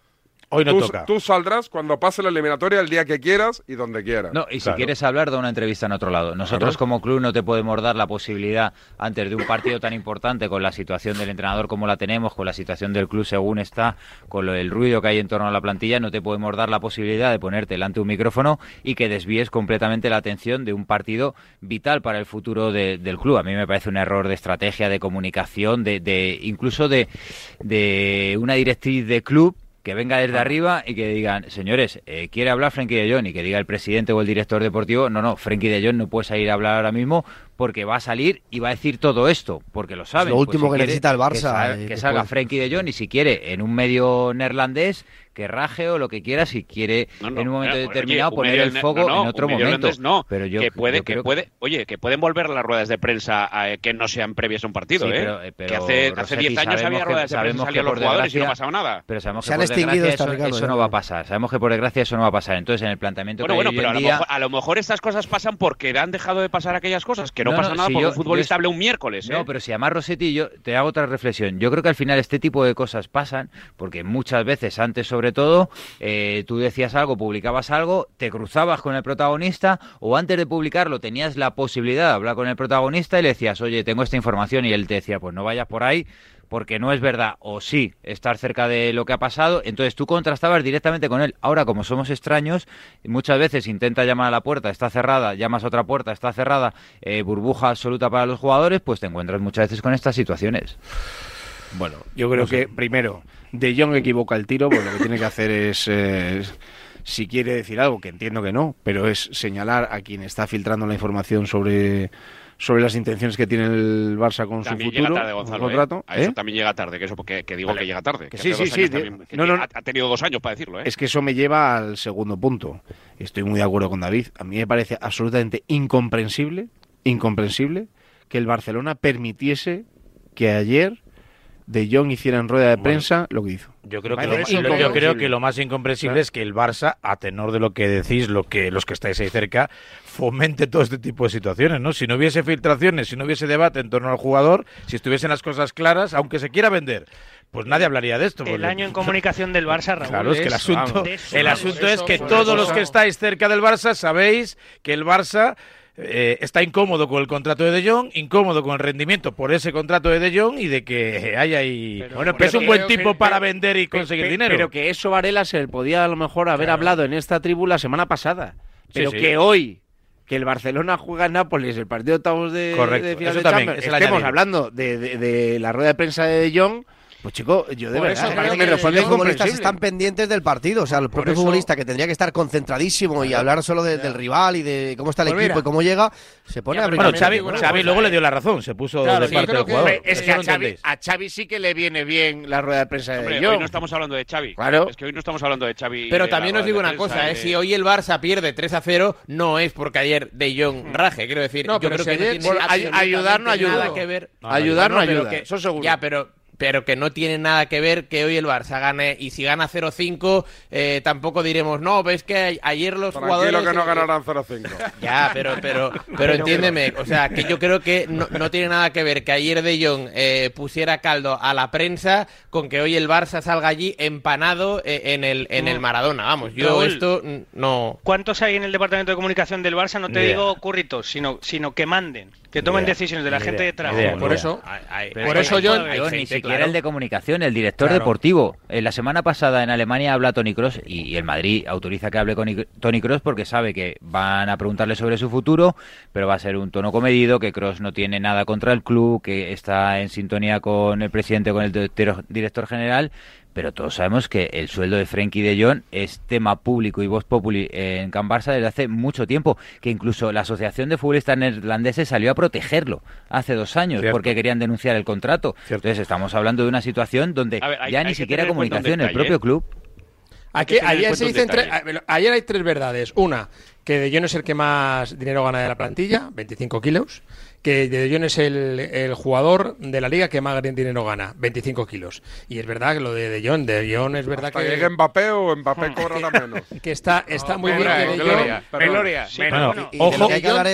Hoy no tú, toca. Tú saldrás cuando pase la eliminatoria el día que quieras y donde quieras. No, y si quieres hablar, da una entrevista en otro lado. Nosotros Claro. como club no te podemos dar la posibilidad, antes de un partido tan importante, con la situación del entrenador como la tenemos, con la situación del club según está, con lo, el ruido que hay en torno a la plantilla, no te podemos dar la posibilidad de ponerte delante de un micrófono y que desvíes completamente la atención de un partido vital para el futuro de- del club. A mí me parece un error de estrategia, de comunicación, de, de incluso de, de una directriz de club que venga desde arriba y que digan, señores, eh, quiere hablar Frenkie de Jong y que diga el presidente o el director deportivo, no, no, Frenkie de Jong no puede salir a hablar ahora mismo porque va a salir y va a decir todo esto, porque lo saben. lo último que quiere, necesita el Barça, Que, eh, que salga. Frenkie de Jong y si quiere en un medio neerlandés, que raje o lo que quiera si quiere no, no, en un momento eh, claro, determinado oye, poner el foco no, en otro momento. no, pero yo, que puede, yo que puede, que... oye, que pueden volver las ruedas de prensa a, que no sean previas a un partido, sí, ¿eh? Pero, pero, que hace, Rosetti, hace 10 años había ruedas de prensa que, los jugadores y no pasaba nada. Pero sabemos que por desgracia eso, Ricardo, eso no va a pasar. Sabemos que por desgracia eso no va a pasar. Entonces, en el planteamiento bueno, que bueno, hay pero hoy en a, lo día... mejor, a lo mejor estas cosas pasan porque han dejado de pasar aquellas cosas, que no, pasa nada porque un futbolista hable un miércoles, No, ¿eh? pero si además Rossetti, yo te hago otra reflexión. Yo creo que al final este tipo de cosas pasan porque muchas veces antes sobre todo, eh, tú decías algo, publicabas algo, te cruzabas con el protagonista o antes de publicarlo tenías la posibilidad de hablar con el protagonista y le decías, oye, tengo esta información y él te decía, pues no vayas por ahí porque no es verdad o sí estar cerca de lo que ha pasado, entonces tú contrastabas directamente con él. Ahora, como somos extraños, muchas veces intenta llamar a la puerta, está cerrada, llamas a otra puerta, está cerrada, eh, burbuja absoluta para los jugadores, pues te encuentras muchas veces con estas situaciones. Bueno, yo creo que primero, De Jong equivoca el tiro, porque lo que tiene que hacer es, eh, si quiere decir algo, que entiendo que no, pero es señalar a quien está filtrando la información sobre sobre las intenciones que tiene el Barça con su futuro. Llega tarde, Gonzalo, ¿eh? A eso ¿eh? también llega tarde, que eso porque que digo que llega tarde. Que, sí, sí, sí. También, no, no, ha tenido dos años para decirlo. ¿eh? Es que eso me lleva al segundo punto. Estoy muy de acuerdo con David. A mí me parece absolutamente incomprensible, incomprensible que el Barcelona permitiese que ayer de Jong hicieran rueda de prensa lo que hizo. Yo creo, que lo, más, incomprensible es que el Barça, a tenor de lo que decís, lo que los que estáis ahí cerca, fomente todo este tipo de situaciones, ¿no? Si no hubiese filtraciones, si no hubiese debate en torno al jugador, si estuviesen las cosas claras, aunque se quiera vender, pues nadie hablaría de esto. El año en comunicación del Barça, Raúl. Claro, es que el asunto, el asunto es que todos los que estáis cerca del Barça sabéis que el Barça eh, está incómodo con el contrato de De Jong, incómodo con el rendimiento por ese contrato de De Jong y de que hay ahí. Bueno, es un buen tipo para vender y conseguir dinero. Pero que eso Varela se podía a lo mejor haber hablado en esta tribu la semana pasada. Pero que hoy, que el Barcelona juega en Nápoles, el partido de octavos de, Correcto. de final eso también, hablando de, de la rueda de prensa de De Jong pues chico, yo de verdad. Eso, eh, los están pendientes del partido. O sea, el propio eso... futbolista que tendría que estar concentradísimo y hablar solo del rival y de cómo está el pues equipo y cómo llega, se pone a Bueno, bueno, Xavi pues luego le dio la razón, se puso de parte del jugador. Es que a Xavi, a Xavi, sí que le viene bien la rueda de prensa de Jong. Hoy no estamos hablando de Xavi. Claro. Es que hoy no estamos hablando de Xavi. Pero también os digo una cosa, eh, si hoy el Barça pierde 3 a 0, no es porque ayer de Jong hmm. raje, quiero decir. Yo creo que ayudar no ayuda. Ayudar no ayuda, eso seguro. Ya, pero pero que no tiene nada que ver que hoy el Barça gane. Y si gana 0-5, eh, tampoco diremos, no, ves que ayer los Tranquilo jugadores. que no eh, ganarán 0-5. Ya, pero, pero, pero, entiéndeme, o sea, que yo creo que no, no, tiene nada que ver que ayer De Jong eh, pusiera caldo a la prensa con que hoy el Barça salga allí empanado eh, en el, en el mm. Maradona. Vamos, yo esto no. ¿Cuántos hay en el departamento de comunicación del Barça? No te digo curritos, sino, sino que manden. Que tomen decisiones de la gente de trabajo. Por eso, por eso yo, ni siquiera el de comunicación, el director deportivo. La semana pasada en Alemania habla Tony Cross y, y, el Madrid autoriza que hable con Tony Cross porque sabe que van a preguntarle sobre su futuro, pero va a ser un tono comedido, que Cross no tiene nada contra el club, que está en sintonía con el presidente, con el director general, pero todos sabemos que el sueldo de Frenkie de Jong es tema público y voz populi en Can Barça desde hace mucho tiempo, que incluso la Asociación de Futbolistas Neerlandeses salió a protegerlo hace dos años porque querían denunciar el contrato. Entonces estamos hablando de una situación donde ya ni siquiera comunicación, el propio club... Ayer hay tres verdades. Una, que De Jong es el que más dinero gana de la plantilla, 25 kilos, que De Jong es el, el, jugador de la liga que más dinero gana, 25 kilos. Y es verdad que lo de De Jong, De Jong es verdad Hasta que... llegue Mbappé o Mbappé cobrará menos. Que está, está no, muy gloria, bien que De Jong... Gloria, ojo,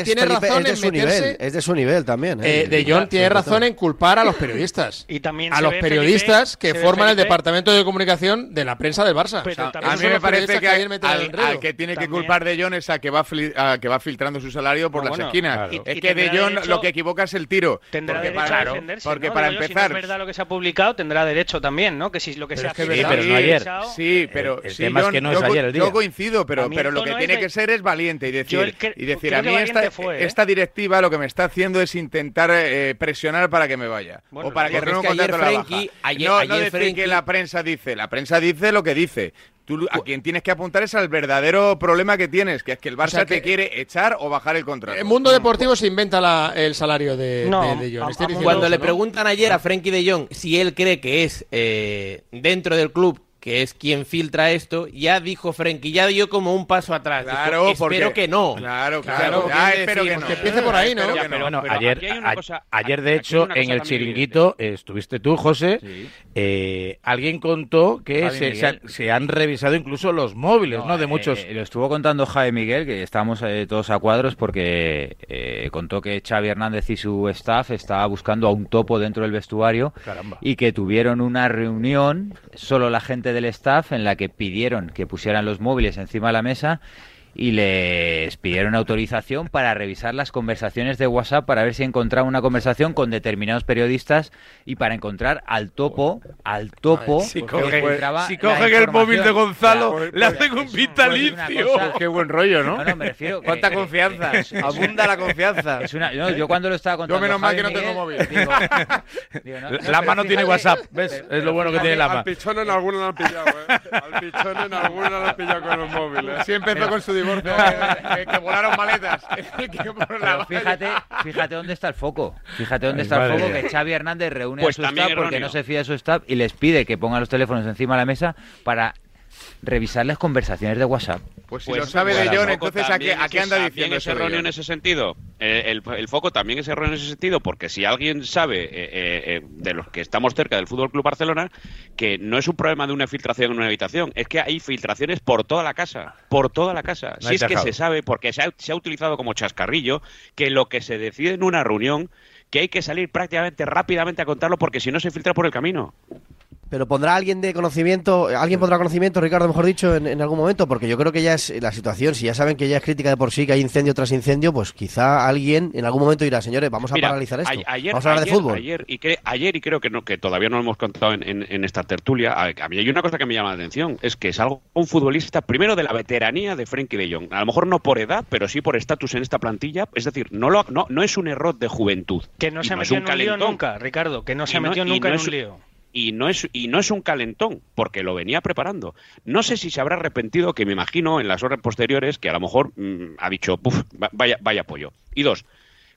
tiene razón es de su en meterse, nivel, es de su nivel también. ¿eh? Eh, de Jong tiene razón en culpar a los periodistas. y también a los periodistas Felipe, que forman el departamento de comunicación de la prensa del Barça. O sea, a mí me parece que, que al, al, que tiene que culpar De Jong es a que va, que va filtrando su salario por las esquinas. Es que De Jong lo que equivoca es el tiro. Tendrá porque derecho para, a defenderse, porque para empezar. Si es verdad lo que se ha publicado, tendrá derecho también, ¿no? Que si lo que se ha. Sí, pero no ayer. Sí, eh, pero. Yo, es que no es ayer el día. Yo coincido, pero, pero lo que tiene que ser es valiente y decir, y decir a mí esta, ¿eh? esta, directiva lo que me está haciendo es intentar eh, presionar para que me vaya. O para que, que, que ayer Frenkie, ayer, no decir que la prensa dice. La prensa dice lo que dice. Tú a pues quien tienes que apuntar es al verdadero problema que tienes, que es que el Barça te quiere echar o bajar el contrato. El mundo deportivo se inventa la, el salario de, de, Jong. Cuando le preguntan ayer a Frenkie de Jong si él cree que es eh, dentro del club que es quien filtra esto, ya dijo Frenkie, ya dio como un paso atrás. Dijo, Claro, espero porque- que no. Claro, Claro, Ya, espero que no. empiece por ahí, ¿no? Espero Ya, no. pero- Bueno, pero ayer, cosa- ayer, de hecho, en el chiringuito, eh, estuviste tú, José, eh, alguien contó que se, se han, Miguel. se han revisado incluso los móviles, ¿no? De eh, muchos... eh, lo estuvo contando Jaime Miguel, que estábamos eh, todos a cuadros porque eh, contó que Xavi Hernández y su staff estaba buscando a un topo dentro del vestuario Caramba. y que tuvieron una reunión, solo la gente del staff, en la que pidieron que pusieran los móviles encima de la mesa y les pidieron autorización para revisar las conversaciones de WhatsApp para ver si encontraban una conversación con determinados periodistas y para encontrar al topo, al topo Si que cogen, si la cogen el móvil de. Gonzalo, O sea, le hacen un es una vitalicio. cosa- Qué buen rollo, ¿no? No, no, me refiero que- Cuánta confianza. es- es- Abunda la confianza. Es una, no, yo cuando lo estaba contando. menos mal que no tengo Miguel, móvil. digo- digo, no, no, Lama pero no tiene WhatsApp, ¿ves? Es lo bueno que tiene Al Lama. pichón en alguno lo han pillado, ¿eh? Al pichón en alguno lo han pillado con los móviles. Sí empezó con su divorcio, que, que- que volaron maletas. Que por la Pero fíjate, fíjate dónde está el foco. Fíjate dónde Ay, está el foco mía. que Xavi Hernández reúne Pues a su también staff porque erróneo. no se fía de su staff y les pide que pongan los teléfonos encima de la mesa para revisar las conversaciones de WhatsApp. Pues si Pues, lo sabe de John, entonces ¿a qué, a qué anda también diciendo es erróneo en ese sentido. Eh, el, el foco también es erróneo en ese sentido, porque si alguien sabe eh, eh, eh, de los que estamos cerca del Fútbol Club Barcelona, que no es un problema de una filtración en una habitación, es que hay filtraciones por toda la casa, por toda la casa. No si es que se sabe, porque se ha, se ha utilizado como chascarrillo, que lo que se decide en una reunión, que hay que salir prácticamente rápidamente a contarlo, porque si no se filtra por el camino. Pero pondrá alguien de conocimiento, alguien pondrá conocimiento, Ricardo, mejor dicho, en, en algún momento, porque yo creo que ya es la situación, si ya saben que ya es crítica de por sí, que hay incendio tras incendio, pues quizá alguien en algún momento dirá, señores, vamos a Mira, paralizar esto, Ayer, vamos a hablar ayer- de fútbol. Ayer y, cre- ayer y creo que no, que todavía no lo hemos contado en, en- en esta tertulia. A, a mí hay una cosa que me llama la atención, es que es algo un futbolista primero de la veteranía de Frenkie de Jong. A lo mejor no por edad, pero sí por estatus en esta plantilla. Es decir, no lo, no, no es un error de juventud. Que no Y se ha metido en un lío nunca, Ricardo, que no se ha no- metido nunca no en un lío. Y no es y no es un calentón porque lo venía preparando. No sé si se habrá arrepentido que me imagino en las horas posteriores que a lo mejor mm, ha dicho "Puf, va- vaya vaya pollo y dos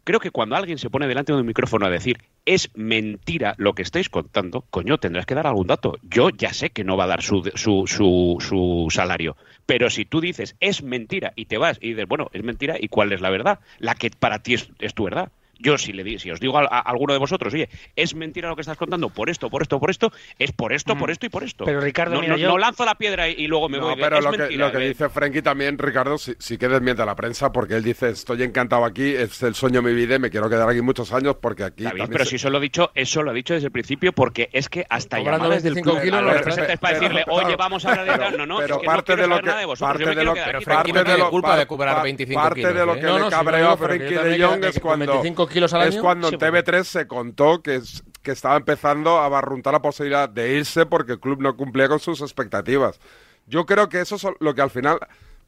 creo que cuando alguien se pone delante de un micrófono a decir es mentira lo que estáis contando coño tendrás que dar algún dato. Yo ya sé que no va a dar su su, su, su salario. Pero si tú dices es mentira y te vas y dices bueno es mentira y cuál es la verdad la que para ti es, es tu verdad yo si le di- si os digo a, a alguno de vosotros, oye, es mentira lo que estás contando por esto, por esto, por esto, es por esto, por esto y por esto. Mm. Pero, Ricardo, no, mira, no- yo- no lanzo la piedra y, y luego me No, voy. pero es lo que, mentira, lo que eh. dice Frenkie también, Ricardo, sí, sí que desmiente a la prensa porque él dice, estoy encantado aquí, es el sueño de mi vida y me quiero quedar aquí muchos años porque aquí... Pero se- si eso lo he dicho, eso lo ha dicho desde el principio porque es que hasta Cobrando llamadas del 25 club kilos a no los le representantes para pero- decirle, oye, vamos a hablar de tal. No, no, pero es que parte no quiero de lo que nada de vosotros, parte de lo quedar que aquí. Frenkie no parte de tiene lo culpa de par- cobrar par- 25 parte kilos, de lo que No, le no, si no cabreó que Frenkie de Jong que- es que cuando 25 kilos al es cuando sí, en TV3 se contó que que estaba empezando a barruntar la posibilidad de irse porque el club no cumplía con sus expectativas. Yo creo que eso es lo que al final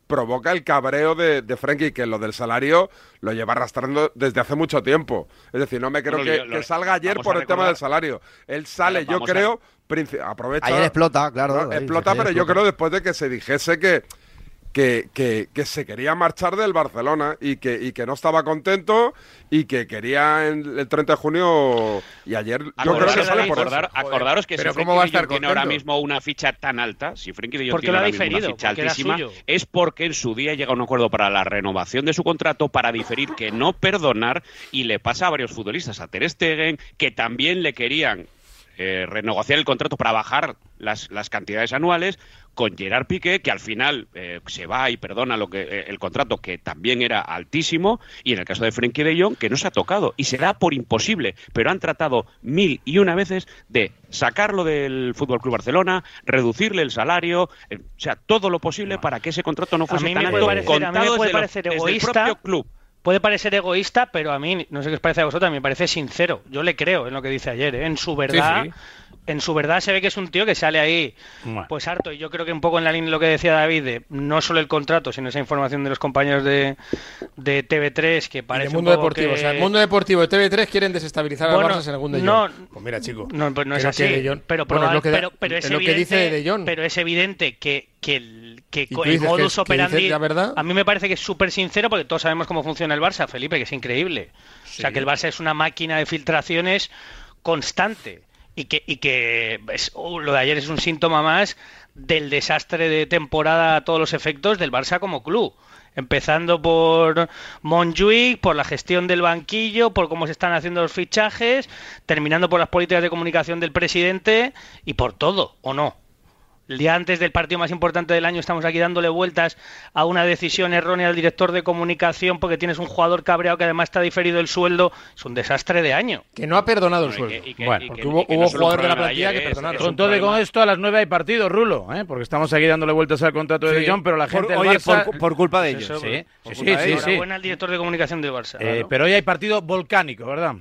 provoca el cabreo de, de Frenkie, que lo del salario lo lleva arrastrando desde hace mucho tiempo. Es decir, no me creo Bueno, que, lo- lo- que salga ayer por a el tema del salario. Él sale, yo a- creo, princi- aprovecha... Ayer explota, claro. No, explota, ayer pero yo explota. creo después de que se dijese que, que, que, que se quería marchar del Barcelona y que, y que no estaba contento y que quería en el 30 de junio y ayer yo creo Acordaros, que sale por acordar- eso. acordaros que Pero si ¿cómo va a estar tiene ahora mismo una ficha tan alta, si Frenkie de Jong Porque tiene ahora mismo una diferido, ficha altísima, es porque en su día llega a un acuerdo para la renovación de su contrato para diferir que no perdonar y le pasa a varios futbolistas, a Ter Stegen, que también le querían eh, renegociar el contrato para bajar las, las cantidades anuales con Gerard Piqué, que al final eh, se va y perdona lo que eh, el contrato que también era altísimo, y en el caso de Frenkie de Jong, que no se ha tocado, y se da por imposible, pero han tratado mil y una veces de sacarlo del Fútbol Club Barcelona, reducirle el salario, eh, o sea, todo lo posible para que ese contrato no A fuese mí tan alto, parecer, me contado puede desde lo- parecer desde el egoísta. propio club. Puede parecer egoísta, pero a mí, no sé qué os parece a vosotros, a mí me parece sincero. Yo le creo en lo que dice ayer, ¿eh? en su verdad. sí. En su verdad se ve que es un tío que sale ahí Bueno. pues harto. Y yo creo que un poco en la línea de lo que decía David, de no solo el contrato, sino esa información de los compañeros de, de TV3 que Y parece el un mundo poco deportivo. que- O sea, el mundo deportivo de TV3 quieren desestabilizar al Bueno, Barça según De no- Jong. Pues mira, chico. No, pues no es así. Jong- pero, bueno, es lo que pero, pero es, es lo que evidente, dice De Jong. pero es evidente que, que el, que ¿Y co- tú el modus que operandi. la verdad? A mí me parece que es súper sincero porque todos sabemos cómo funciona el Barça, Felipe, que es increíble. O sea, que el Barça es una máquina de filtraciones constante. Y que, y que lo de ayer es un síntoma más del desastre de temporada a todos los efectos del Barça como club. Empezando por Montjuic, por la gestión del banquillo, por cómo se están haciendo los fichajes, terminando por las políticas de comunicación del presidente y por todo, ¿o no? El día antes del partido más importante del año estamos aquí dándole vueltas a una decisión errónea del director de comunicación porque tienes un jugador cabreado que además está diferido el sueldo. Es un desastre de año. Que no ha perdonado el sueldo. Bueno, porque que- hubo, hubo no jugadores de la plantilla ayer, que es- perdonaron. es un Con todo y con esto, a las 9 hay partido, Rulo, ¿eh? porque estamos aquí dándole vueltas al contrato de Sí. De Jong, pero la Por- gente del oye, Barça... por- por culpa de ellos. Sí, Por sí, sí, sí. Enhorabuena al director de comunicación del Barça. Eh, pero hoy hay partido volcánico, ¿verdad?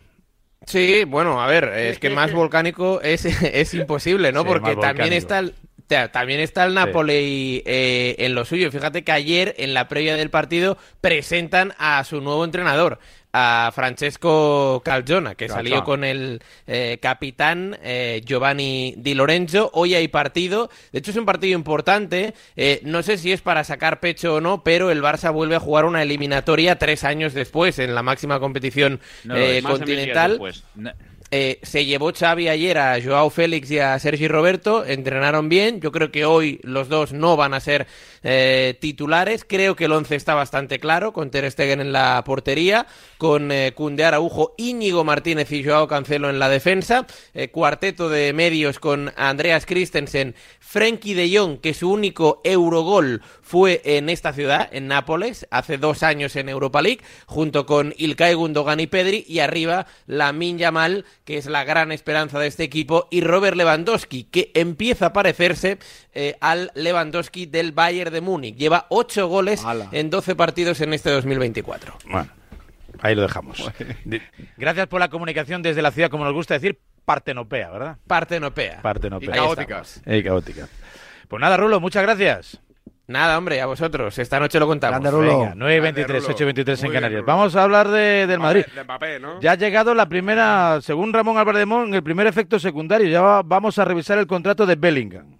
Sí, bueno, a ver, es que más volcánico es, es imposible, ¿no? Sí, Porque también está el ta- también está el Napoli eh, en lo suyo. Fíjate que ayer, en la previa del partido, presentan a su nuevo entrenador, a Francesco Calzona, que Calzona. salió con el eh, capitán eh, Giovanni Di Lorenzo. Hoy hay partido. De hecho, es un partido importante. Eh, no sé si es para sacar pecho o no, pero el Barça vuelve a jugar una eliminatoria tres años después en la máxima competición No, eh, continental. Eh, se llevó Xavi ayer a Joao Félix y a Sergi Roberto, entrenaron bien, yo creo que hoy los dos no van a ser eh, titulares, creo que el once está bastante claro, con Ter Stegen en la portería, con eh, Araujo, Íñigo Martínez y Joao Cancelo en la defensa, eh, cuarteto de medios con Andreas Christensen, Frenkie de Jong, que su único Eurogol fue en esta ciudad, en Nápoles, hace dos años en Europa League, junto con Ilkay Gundogan y Pedri, y arriba Lamin Yamal, que es la gran esperanza de este equipo, y Robert Lewandowski, que empieza a parecerse eh, al Lewandowski del Bayern de Múnich. Lleva ocho goles en 12 partidos en este 2024. Bueno, ahí lo dejamos. Gracias por la comunicación desde la ciudad, como nos gusta decir, partenopea, ¿verdad? Partenopea. Partenopea. Y caótica. Y caótica. Pues nada, Rulo, muchas gracias. Nada, hombre, a vosotros. Esta noche lo contamos. Venga, 9.23, 8.23 en Canarias. Vamos a hablar de, del Madrid. De Mbappé, ¿no? Ya ha llegado la primera, según Ramón Álvarez de Mon, el primer efecto secundario. Ya va- vamos a revisar el contrato de Bellingham.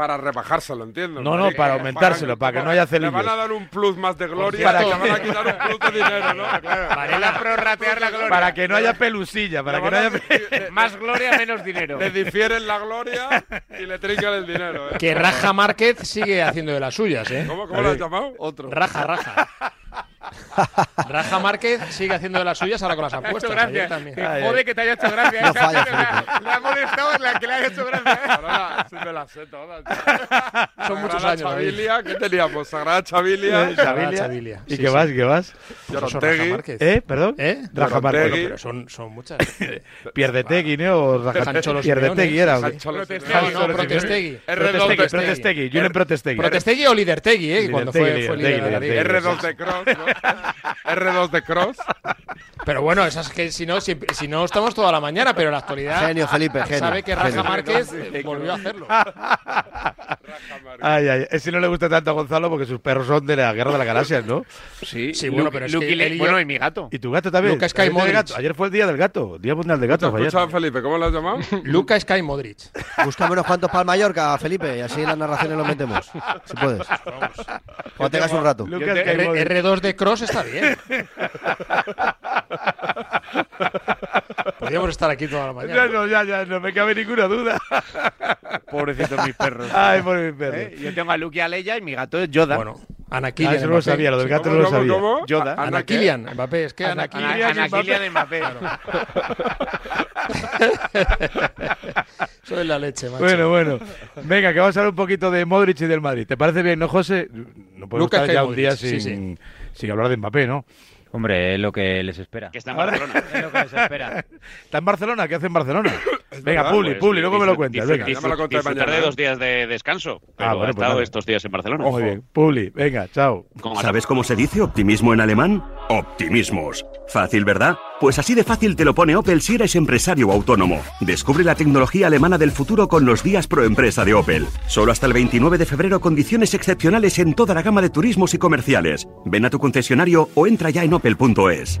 Para rebajárselo, entiendo. No, no, para aumentárselo, para que no haya Le van celillos. a dar un plus más de gloria Para y le que- van a quitar un plus de dinero, ¿no? Para prorratear la gloria. Para que no haya pelusilla, para Le que no haya... a- Más gloria, menos dinero. Le difieren la gloria y le trincan el dinero. ¿eh? Que Raja Márquez sigue haciendo de las suyas, ¿eh? ¿Cómo, cómo lo has llamado? Otro. Raja, Raja. Raja Márquez sigue haciendo de las suyas ahora con las apuestas. Ayer también. Que jode que te haya hecho gracia. No Esa falla, la- La ha molestado en la que le haya hecho gracia. ¿eh? Ahora sí me las sé todas. Son muchos Sagrada años. Chavilia, ¿qué teníamos? Sagrada Chavilia. Eh, Chavilia. ¿Y qué más? ¿Qué más? Llorontegui. ¿Eh? ¿Perdón? ¿Eh? Raja. Márquez. Bueno, pero son, son muchas. Pierdetegi, ¿no? O Raja- Simeone. era. no, Protestegui. Protestegui, Protestegui, Julen Protestegui. Protestegui o Lidertegui, ¿eh? Cuando fue, líder de la liga. R2 de Cross, ¿no? R2 de Cross. Pero bueno, esas que si no, si, si no estamos toda la mañana, pero en la actualidad. Genio, Felipe, genio, Sabe que Raja genio. Márquez eh, volvió a hacerlo. Ay, ay, ese no le gusta tanto a Gonzalo porque sus perros son de la Guerra de las Galaxias, ¿no? Sí, Sí, bueno, pero es Luke que y él y yo- bueno, y mi gato. ¿Y tu gato también? Luca Sky Modric. gato. Ayer fue el día del gato, Día Mundial del Gato. Felipe, ¿cómo lo has llamado? Luca Sky Modric. Búscame unos cuantos para el Mallorca, Felipe, y así las narraciones lo metemos. Si puedes. Cuando tengas un rato. Modric. R2 de Cross está bien. Podríamos estar aquí toda la Ya mañana. no, ya, ya, no me cabe ninguna duda. Pobrecitos mis perros. Ay, por mis perros. ¿Eh? Yo tengo a Luke y a Leia y mi gato es Yoda. Bueno, Ana Ah, Kilian eso no lo Mbappé. sabía, lo del gato ¿Cómo, no lo sabía. cómo? Yoda. Ana Ana? Kilian Mbappé, es que Ana, Ana, Kilian Mbappé. Soy la leche, macho. Bueno, bueno. Venga, que vamos a hablar un poquito de Modric y del Madrid. ¿Te parece bien, no, José? No podemos Lucas estar ya un día sin, sí, sin hablar de Mbappé, ¿no? Hombre, es lo que les espera. Que está en Barcelona. Es lo que les espera. ¿Está en Barcelona? ¿Qué hace en Barcelona? Venga, verdad, Publi, Pues, Publi, luego me lo cuentas. Venga. Ya me lo conté mañana, de dos días de descanso. Pero Ah, bueno, ha pues estado nada. estos días en Barcelona. Muy bien. Publi, venga, chao. ¿Sabes cómo se dice optimismo en alemán? Optimismos. Fácil, ¿verdad? Pues así de fácil te lo pone Opel si eres empresario o autónomo. Descubre la tecnología alemana del futuro con los días pro empresa de Opel. Solo hasta el 29 de febrero condiciones excepcionales en toda la gama de turismos y comerciales. Ven a tu concesionario o entra ya en opel.es.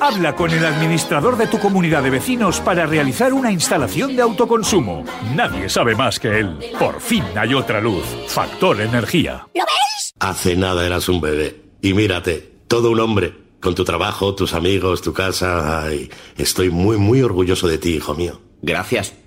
Habla con el administrador de tu comunidad de vecinos para realizar una instalación de autoconsumo. Nadie sabe más que él. Por fin hay otra luz. Factor Energía. ¿Lo ves? Hace nada eras un bebé. Y mírate, todo un hombre. Con tu trabajo, tus amigos, tu casa. Ay, estoy muy, muy orgulloso de ti, hijo mío. Gracias.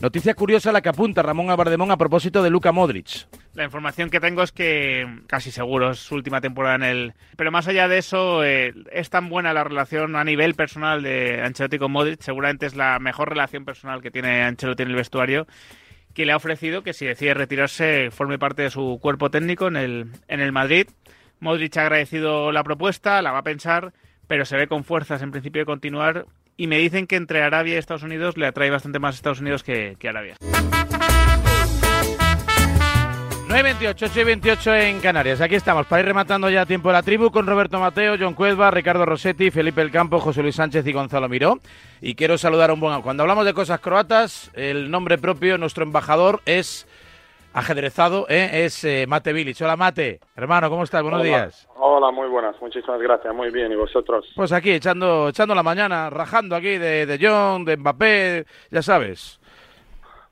Noticia curiosa la que apunta Ramón Abardemón a propósito de Luka Modric. La información que tengo es que casi seguro es su última temporada en el... Pero más allá de eso, eh, es tan buena la relación a nivel personal de Ancelotti con Modric, seguramente es la mejor relación personal que tiene Ancelotti en el vestuario, que le ha ofrecido que si decide retirarse forme parte de su cuerpo técnico en el, en el Madrid. Modric ha agradecido la propuesta, la va a pensar, pero se ve con fuerzas en principio de continuar y me dicen que entre Arabia y Estados Unidos le atrae bastante más Estados Unidos que, que Arabia. 9.28, 8 y 28 en Canarias. Aquí estamos para ir rematando ya tiempo la tribu con Roberto Mateo, John Cuelva, Ricardo Rossetti, Felipe El Campo, José Luis Sánchez y Gonzalo Miró. Y quiero saludar un buen... Cuando hablamos de cosas croatas, el nombre propio, nuestro embajador es ajedrezado, ¿eh? es eh, Mate Vilic. Hola Mate, hermano, ¿cómo estás? Buenos Hola. días. Hola, muy buenas, muchísimas gracias, muy bien, ¿y vosotros? Pues aquí, echando, echando la mañana, rajando aquí de, de John, de Mbappé, ya sabes.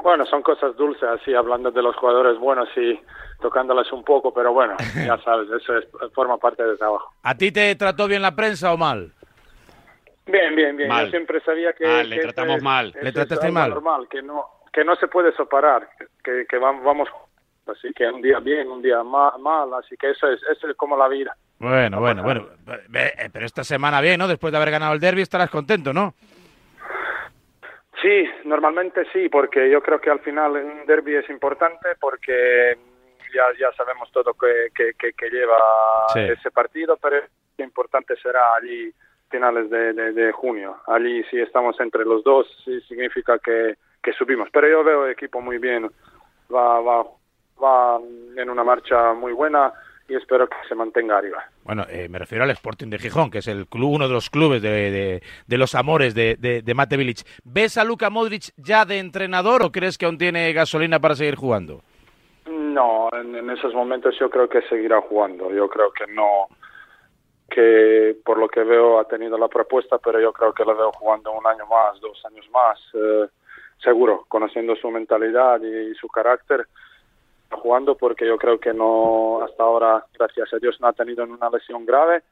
Bueno, son cosas dulces, así, hablando de los jugadores buenos y tocándoles un poco, pero bueno, ya sabes, eso es, forma parte del trabajo. ¿A ti te trató bien la prensa o mal? Bien, bien, bien, Mal. yo siempre sabía que... Mal, le tratamos eso mal. ¿Le es trataste mal? normal, que no, que no se puede separar, que, que vam- vamos... Así que un día bien, un día ma- mal, así que eso es, eso es como la vida. Bueno, bueno, bueno. Eh, Pero esta semana bien, ¿no? Después de haber ganado el derby estarás contento, ¿no? Sí, normalmente sí, porque yo creo que al final un derby es importante porque ya, ya sabemos todo que, que, que- que lleva Sí. ese partido, pero importante será allí finales de, de, de junio. Allí si estamos entre los dos sí significa que, que subimos. Pero yo veo el equipo muy bien, va, va, va en una marcha muy buena y espero que se mantenga arriba. Bueno, eh, me refiero al Sporting de Gijón, que es el club, uno de los clubes de, de- de los amores de, de, de Mate Vilic. ¿Ves a Luka Modric ya de entrenador o crees que aún tiene gasolina para seguir jugando? No, en, en esos momentos yo creo que seguirá jugando. Yo creo que no, que por lo que veo ha tenido la propuesta, pero yo creo que lo veo jugando un año más, dos años más, eh, seguro, conociendo su mentalidad y, su carácter, jugando porque yo creo que no, hasta ahora, gracias a Dios, no ha tenido una lesión grave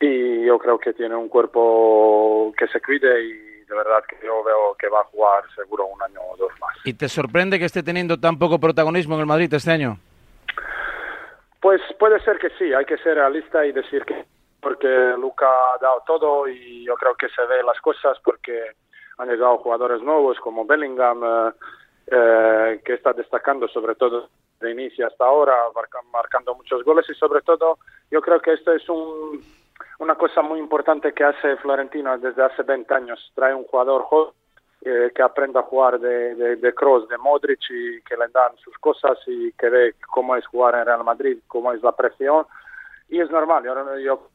y yo creo que tiene un cuerpo que se cuide y de verdad que yo veo que va a jugar seguro un año o dos más. ¿Y te sorprende que esté teniendo tan poco protagonismo en el Madrid este año? Pues puede ser que sí, hay que ser realista y decir que porque Luca ha dado todo y yo creo que se ve las cosas porque han llegado jugadores nuevos como Bellingham eh, eh, que está destacando sobre todo de inicio hasta ahora marca- marcando muchos goles y sobre todo yo creo que esto es un, una cosa muy importante que hace Florentino desde hace 20 años trae un jugador joven eh, que aprenda a jugar de, de, de Kroos, de Modric y que le dan sus cosas y que ve cómo es jugar en Real Madrid, cómo es la presión. Y es normal, yo, yo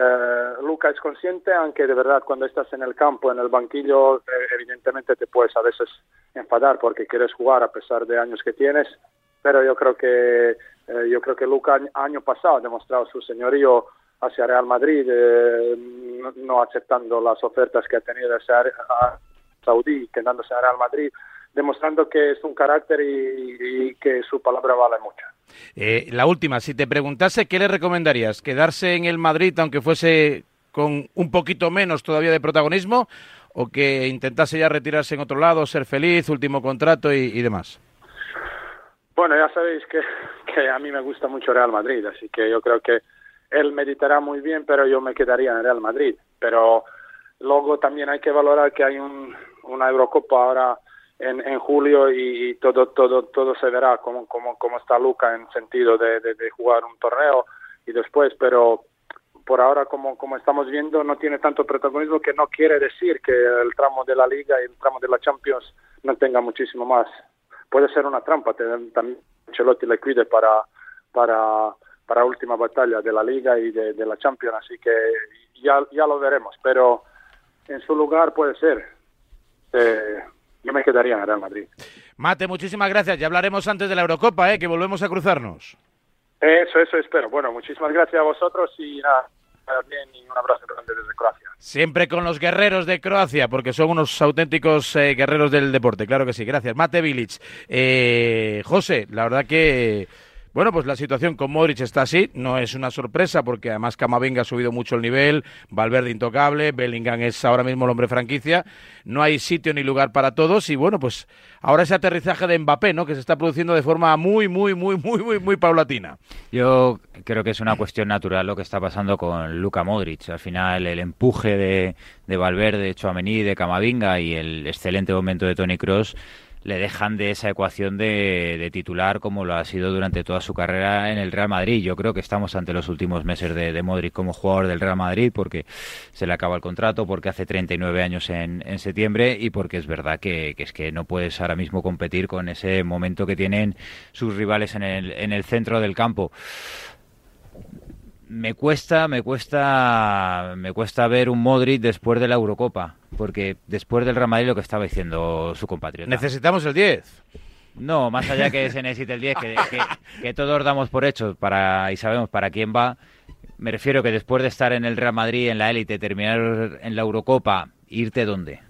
eh, Luca es consciente, aunque de verdad cuando estás en el campo, en el banquillo, eh, evidentemente te puedes a veces enfadar porque quieres jugar a pesar de años que tienes, pero yo creo que eh, yo creo que Luca año- pasado ha demostrado su señorío hacia Real Madrid, eh, no, aceptando las ofertas que ha tenido hacia a Saudí, quedándose a Real Madrid, demostrando que es un carácter y que su palabra vale mucho. Eh, la última, si te preguntase, ¿qué le recomendarías? ¿Quedarse en el Madrid aunque fuese con un poquito menos todavía de protagonismo? ¿O que intentase ya retirarse en otro lado, ser feliz, último contrato y, demás? Bueno, ya sabéis que, que a mí me gusta mucho Real Madrid, así que yo creo que él meditará muy bien, pero yo me quedaría en Real Madrid. Pero luego también hay que valorar que hay un, una Eurocopa ahora en, en julio y, todo todo todo se verá cómo, cómo, cómo está Luca en sentido de, de, jugar un torneo y después, pero por ahora como, como estamos viendo no tiene tanto protagonismo que no quiere decir que el tramo de la Liga y el tramo de la Champions no tenga muchísimo más. Puede ser una trampa, también Ancelotti le cuide para para para última batalla de la Liga y de, de la Champions, así que ya, ya lo veremos, pero en su lugar puede ser. Eh, yo me quedaría en Real Madrid. Mate, muchísimas gracias. Ya hablaremos antes de la Eurocopa, ¿eh? que volvemos a cruzarnos. Eso, eso espero. Bueno, muchísimas gracias a vosotros y nada, bien y un abrazo grande desde Croacia. Siempre con los guerreros de Croacia, porque son unos auténticos eh, guerreros del deporte, claro que sí. Gracias. Mate Vilic. Eh, José, la verdad que... Bueno, pues la situación con Modric está así, no es una sorpresa porque además Camavinga ha subido mucho el nivel, Valverde intocable, Bellingham es ahora mismo el hombre franquicia, no hay sitio ni lugar para todos y bueno, pues ahora ese aterrizaje de Mbappé, ¿no? Que se está produciendo de forma muy, muy, muy, muy, muy, muy paulatina. Yo creo que es una cuestión natural lo que está pasando con Luka Modric. Al final, el empuje de, de Valverde, Chouameni, de Camavinga y el excelente momento de Tony Cross le dejan de esa ecuación de, titular como lo ha sido durante toda su carrera en el Real Madrid. Yo creo que estamos ante los últimos meses de, Modric como jugador del Real Madrid porque se le acaba el contrato, porque hace 39 años en, en septiembre y porque es verdad que, que es que no puedes ahora mismo competir con ese momento que tienen sus rivales en el, en el centro del campo me cuesta, me cuesta, me cuesta ver un Modric después de la Eurocopa, porque después del Real Madrid lo que estaba diciendo su compatriota. Necesitamos el 10. No, más allá que se necesite el 10, que, que, que todos damos por hecho para y sabemos para quién va. Me refiero que después de estar en el Real Madrid, en la élite, terminar en la Eurocopa, irte dónde?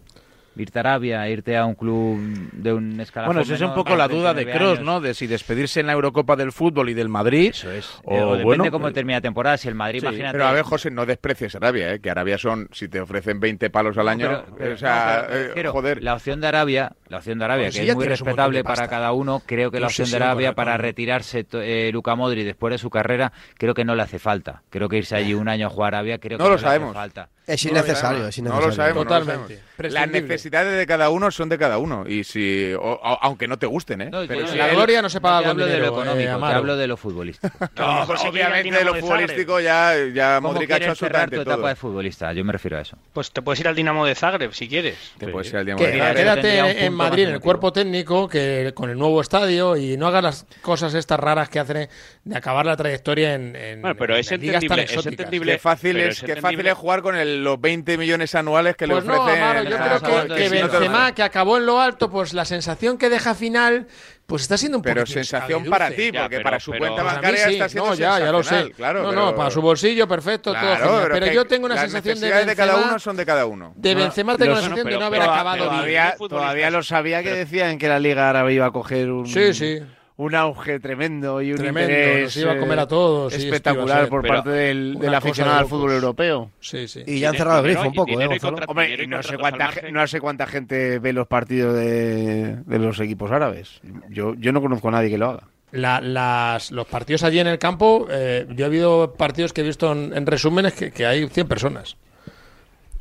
Irte a Arabia, irte a un club de un escalafón Bueno, esa es un poco la duda de 39 Cross. ¿no? De si despedirse en la Eurocopa del fútbol y del Madrid. Eso es. O, O depende bueno, cómo termina la temporada. Si el Madrid, Sí, imagínate. Pero a ver, José, no desprecies Arabia, ¿eh? que Arabia son, si te ofrecen 20 palos al No, año, pero- pero- o sea, no, pero me eh, joder. La opción de Arabia, la opción de Arabia, Bueno, que si es muy respetable para cada uno, creo que la No opción de Arabia para retirarse eh, Luka Modric después de su carrera, creo que no le hace falta. Creo que irse allí un año a jugar a Arabia, creo No que lo no sabemos. le hace falta. Es No innecesario, sabemos. es No lo innecesario. sabemos, no lo Totalmente. sabemos. Las necesidades de cada uno son de cada uno. Y si, o- o- aunque no te gusten, ¿eh? No, Pero si la él- gloria no se paga te con hablo de lo económico, eh, te hablo de lo futbolístico. No, quiere ir al obviamente de lo de futbolístico ya, ya ¿Cómo Modric ha hecho absolutamente tu etapa todo. de futbolista? Yo me refiero a eso. Pues te puedes ir al Dinamo de Zagreb si quieres. Te puedes ir al Dinamo de Zagreb. quédate en, Madrid, en el cuerpo técnico, que con el nuevo estadio y no hagas las cosas estas raras que hacen de acabar la trayectoria en, en- Bueno, pero en es entendible, es es, es fácil es jugar con el- los 20 millones anuales que Pues le no, ofrecen. Amaro, yo creo que, que no Benzema, que acabó en lo alto, pues la sensación que deja final, pues está siendo un Pero poquito sensación para ti, Ya, porque pero- para su pero- cuenta Pues bancaria sí. está siendo No, ya, ya lo sé. Claro, no, pero- no, para su bolsillo, perfecto, todo Claro, genial. pero Pero, yo tengo una las sensación de necesidades de cada Benzema, uno son de cada uno. de Benzema tengo la sensación de pero- no haber pero- acabado pero bien. todavía- Todavía lo sabía que decían que la Liga Árabe iba a coger un, Sí, sí. Un auge tremendo y un Tremendo, interés nos iba a comer a eh, todos, espectacular por Pero parte del, aficionado de al fútbol europeo. Sí, sí. Y ya han cerrado el grifo un poco, ¿eh, Hombre, no sé, cuánta, no sé cuánta gente ve los partidos de, de los equipos árabes. Yo, yo no conozco a nadie que lo haga. La- las, los partidos allí en el campo, eh, yo he habido partidos que he visto en, en resúmenes que, que hay 100 personas.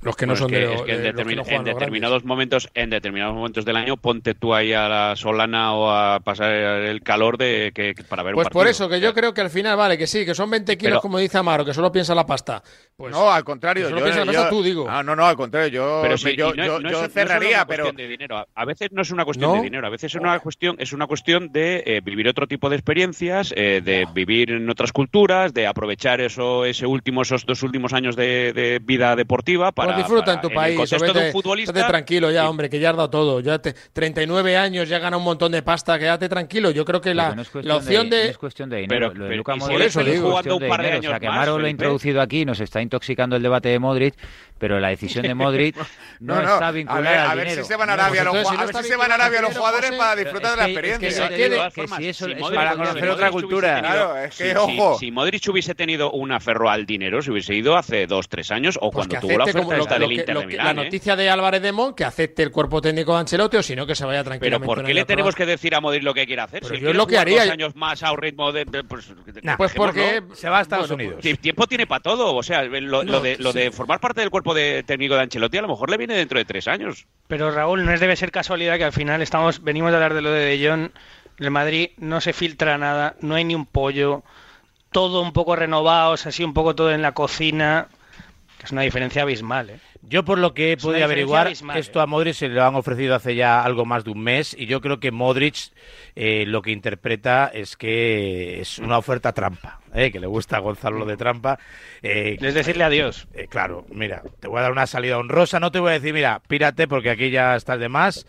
Los que no Bueno, son es de, que- es que en, que determin- no en determinados momentos, en determinados momentos del año, ponte tú ahí a la solana o a pasar el calor de que, que- para ver Pues un por eso, que yo creo que al final, vale, que sí, que son 20 kilos, Pero- como dice Amaro, que solo piensa la pasta. Pues, no, al contrario. yo, yo- pasta tú, digo. Ah, no, no, al contrario. Yo, Pero sí, yo, no, yo- no yo es cerraría, pero. de dinero. A- veces no es una cuestión ¿No? de dinero, a veces es una cuestión, es una cuestión de eh, vivir otro tipo de experiencias, eh, de vivir en otras culturas, de aprovechar eso, ese último, esos dos últimos años de, de vida deportiva para, Pues disfruta para- en tu el país, o contexto de vete, un futbolista. estate tranquilo ya, hombre, que ya has dado todo. Ya te, 39 años, ya gana un montón de pasta, quédate tranquilo. Yo creo que la, la opción de, de... no es cuestión de dinero. Pero- lo de si Modric jugando un par de dinero. O sea, años que más, Amaro lo ha introducido aquí, nos está intoxicando el debate de Modric, pero la decisión de Modric no, No, no, está a vinculada ver, al a ver dinero. si se van a No, Arabia pues los entonces, si a no ver está si se van a Arabia los jugadores para Pero disfrutar de la experiencia. si si para si conocer otra hubiese cultura. tenido- Claro, es que, si- ojo. Si, si Modric hubiese tenido un aferro al dinero, se hubiese ido hace dos, tres años o pues cuando tuvo la oferta esta del Inter de Milán. la ¿eh? noticia de Álvarez de Mon, que acepte el cuerpo técnico de Ancelotti o si no, que se vaya Pero tranquilamente. ¿por un qué le a tenemos que decir a Modric lo que quiere hacer? Pero si yo lo que haría. años más a un ritmo de... pues, pues porque-. Se va a Estados Unidos. Ti- Tiempo tiene para todo, o sea, lo, de, lo sí. de formar parte del cuerpo de técnico de Ancelotti a lo mejor le viene dentro de tres años. Pero Raúl, no es debe ser casualidad que al final estamos, venimos de hablar de lo de De Jong, el Madrid no se filtra nada, no hay ni un pollo, todo un poco renovados, así un poco todo en la cocina, que es una diferencia abismal, ¿eh? Yo por lo que he podido averiguar, esto a Modric se lo han ofrecido hace ya algo más de un mes y yo creo que Modric eh, lo que interpreta es que es una oferta trampa, ¿eh? que le gusta a Gonzalo lo de trampa. Eh, Es decirle adiós. eh, claro, mira, te voy a dar una salida honrosa, no te voy a decir, mira, pírate porque aquí ya estás de más.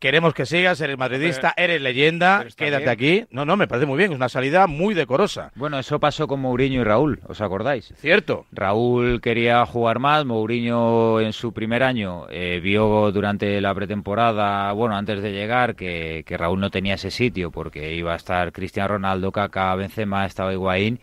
Queremos que sigas, eres madridista, eres leyenda, quédate bien. aquí. No, no, me parece muy bien, es una salida muy decorosa. Bueno, eso pasó con Mourinho y Raúl, ¿os acordáis? Cierto. Raúl quería jugar más, Mourinho en su primer año eh, vio durante la pretemporada, bueno, antes de llegar, que, que Raúl no tenía ese sitio porque iba a estar Cristiano Ronaldo, Kaká, Benzema, estaba Higuaín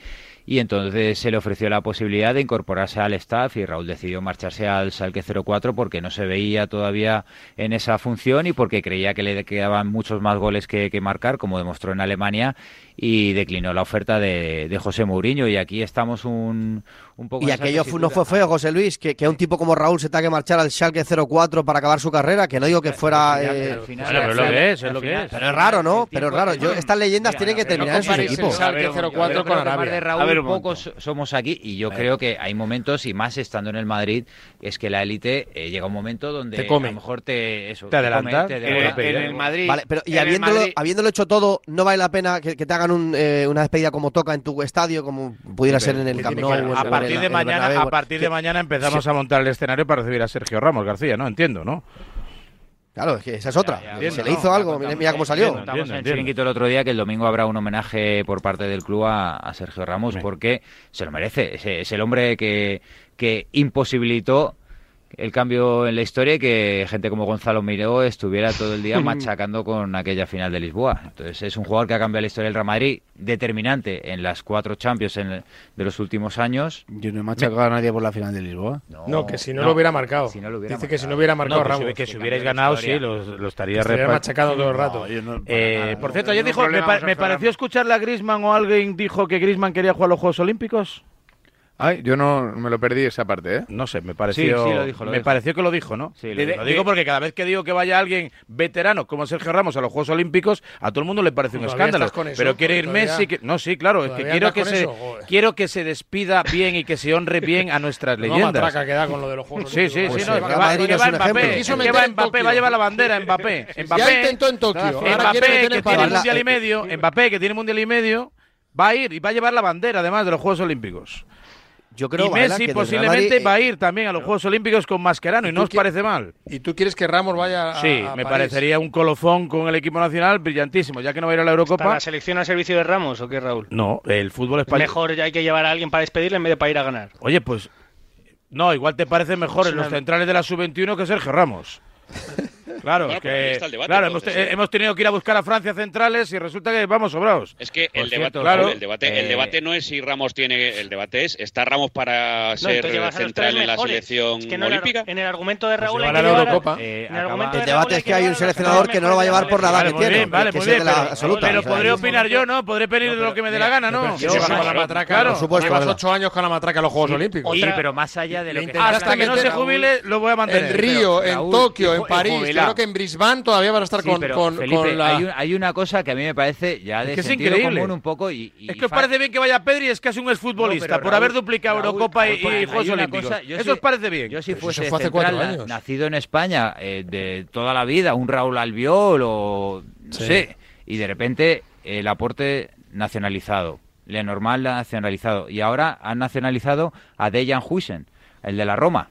y entonces se le ofreció la posibilidad de incorporarse al staff y Raúl decidió marcharse al Salque 04 porque no se veía todavía en esa función y porque creía que le quedaban muchos más goles que, que marcar, como demostró en Alemania, y declinó la oferta de, de José Mourinho. Y aquí estamos un, un poco... Y aquello fu- no fue feo, José Luis, que, que a un tipo como Raúl se tenga que marchar al Schalke 04 para acabar su carrera, que no digo que fuera... Eh, pero al final- Bueno, pero es lo al que final- es, es al lo que final- es. Pero es raro, ¿no? Pero es raro. Yo, estas leyendas Mira, tienen que no terminar en sus equipos. Schalke A ver, un momento, 04 yo creo con Arabia. de A Raúl ver, pocos somos aquí y yo creo que hay momentos y más estando en el Madrid es que la élite eh, llega un momento donde Te come. a lo mejor te eso, Te adelanta. come, te En En, devora. el- en el Madrid. Vale, pero y habiéndolo, Madrid- habiéndolo hecho todo, ¿no vale la pena que, que te hagan un, eh, una despedida como toca en tu estadio, como pudiera ser en el Camp Nou? A partir de el mañana, a partir de mañana empezamos a montar el escenario para recibir a Sergio Ramos García, ¿no? Entiendo, ¿no? Claro, es que esa es otra. Ya, ya, se le hizo no, algo, mira, mira cómo salió. entiendo. Contamos en el entiendo. chiringuito el otro día que el domingo habrá un homenaje por parte del club a, a Sergio Ramos Sí. porque se lo merece. Es, es el hombre que, que imposibilitó el cambio en la historia y que gente como Gonzalo Miró estuviera todo el día machacando con aquella final de Lisboa. Entonces es un jugador que ha cambiado la historia del Real Madrid, determinante en las cuatro Champions en- de los últimos años. Yo no he machacado a nadie por la final de Lisboa. No, que si no, lo hubiera marcado. Si no lo hubiera Dice que si no hubiera marcado No, que si- Ramos. que si hubierais ganado, historia. sí, lo, lo estaría Estaría repa- machacado todo el rato. No, yo no- para Eh, nada, por cierto, no ayer dijo, me, pa- me pareció escucharle a Griezmann o alguien dijo que Griezmann quería jugar a los Juegos Olímpicos. Ay, yo no me lo perdí esa parte, ¿eh? No sé, me pareció, Sí, sí, lo dijo, lo me dijo. pareció que lo dijo, ¿no? Sí, lo lo, dijo. digo porque cada vez que digo que vaya alguien veterano como Sergio Ramos a los Juegos Olímpicos, a todo el mundo le parece un ¿Todavía escándalo. estás con eso? Pero quiere ir Todavía- Messi, que... no, sí, claro, es que ¿Todavía quiero que se eso? Quiero que se despida bien y que se honre bien a nuestras No leyendas. matraca que da con lo de los Juegos Sí, sí, Olímpicos. sí, Pues no, sí, que Real va, Madrid que va un Mbappé, ejemplo. Quiso que meter va Mbappé, a llevar la bandera Mbappé. Ya intentó en Tokio. Mbappé, que en tiene mundial y medio, Mbappé que tiene mundial y medio, va a ir y va a llevar la bandera además de los Juegos Olímpicos. Yo creo, y Messi posiblemente Madrid, va a eh, ir también a los Juegos Olímpicos con Mascherano y no os parece mal. ¿Y tú quieres que Ramos vaya a Sí, a me París? parecería un colofón con el equipo nacional brillantísimo, ya que no va a ir a la ¿Está Eurocopa. la selección a servicio de Ramos o qué, Raúl? No, el fútbol Es español. mejor ya hay que llevar a alguien para despedirle en vez de para ir a ganar. Oye, pues no, igual te parece mejor en los centrales de la sub-21 que Sergio Ramos. Claro, Bueno, es pero ahí que, está el debate, claro entonces, te- ¿eh? hemos tenido que ir a buscar a Francia centrales y resulta que vamos sobrados. Es que el cierto, debate, claro, el debate, el eh, debate no es si Ramos tiene, el debate es ¿está Ramos para No, ser central en la selección Es que no en el- olímpica? En el argumento de Raúl que la Eurocopa. en el Raúl debate es que hay un seleccionador que no lo va a llevar por la edad Vale, que tiene. vale, que muy bien, pero, podré yo- opinar yo, ¿no? Podré pedir lo que me dé la gana, ¿no? La matraca, Claro. por supuesto, llevas ocho años con la matraca en los Juegos Olímpicos. Sí, pero más allá de lo que Hasta que no se jubile, lo voy a mantener. En Río, en Raúl, Tokio, en París, yo creo que en Brisbane todavía van a estar Sí, con, pero, con- Felipe, con la... hay, un- hay una cosa que a mí me parece ya de Es que es sentido increíble. común un poco y, y Es que os fa- parece bien que vaya Pedri, es casi un exfutbolista No, pero por Raúl- haber duplicado Raúl, Eurocopa y, Raúl, y hay Juegos Olímpicos. cosa, ¿Eso sí- os parece bien? Yo si Pues fuese fue hace central, años. nacido en España eh, de toda la vida, un Raúl Albiol o no Sí. sé, y de repente el aporte nacionalizado, Lenormand nacionalizado, y ahora han nacionalizado a Dejan Huijsen, el de la Roma.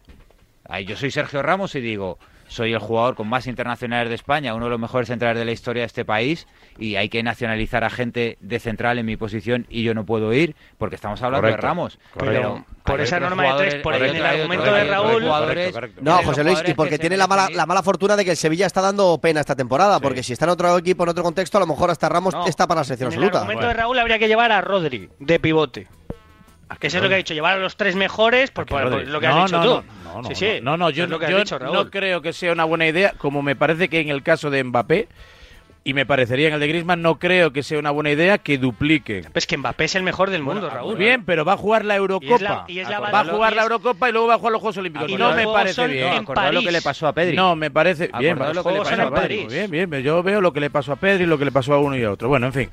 Ahí yo soy Sergio Ramos y digo, soy el jugador con más internacionales de España, uno de los mejores centrales de la historia de este país, y hay que nacionalizar a gente de central en mi posición y yo no puedo ir, porque estamos hablando Correcto, de Ramos. correcto. Pero Por esa norma de tres, por el argumento de Raúl- Correcto, No, José Luis, y porque que tiene la mala, la mala fortuna de que el Sevilla está dando pena esta temporada, porque si está en otro equipo, en otro contexto, a lo mejor hasta Ramos No. está para la selección En el absoluta. argumento de Raúl habría que llevar a Rodri de pivote. Que eso es lo que ha dicho, llevar a los tres mejores, por, por- por lo que no, has dicho no, tú. No, no, no, sí, sí. no, yo, es dicho, no creo que sea una buena idea, como me parece que en el caso de Mbappé, y me parecería en el de Griezmann, no creo que sea una buena idea que dupliquen. Es que Mbappé es el mejor del mundo, Raúl. Muy bien, pero va a jugar la Eurocopa. y es la va a jugar y la es- Eurocopa y luego va a jugar los Juegos Olímpicos. Y no me parece bien. en Acordad lo que le pasó a Pedri. No, me parece bien. Lo que le pasó a Pedri. Bien, bien. Yo veo lo que le pasó a Pedri y lo que le pasó a uno y a otro. Bueno, en fin.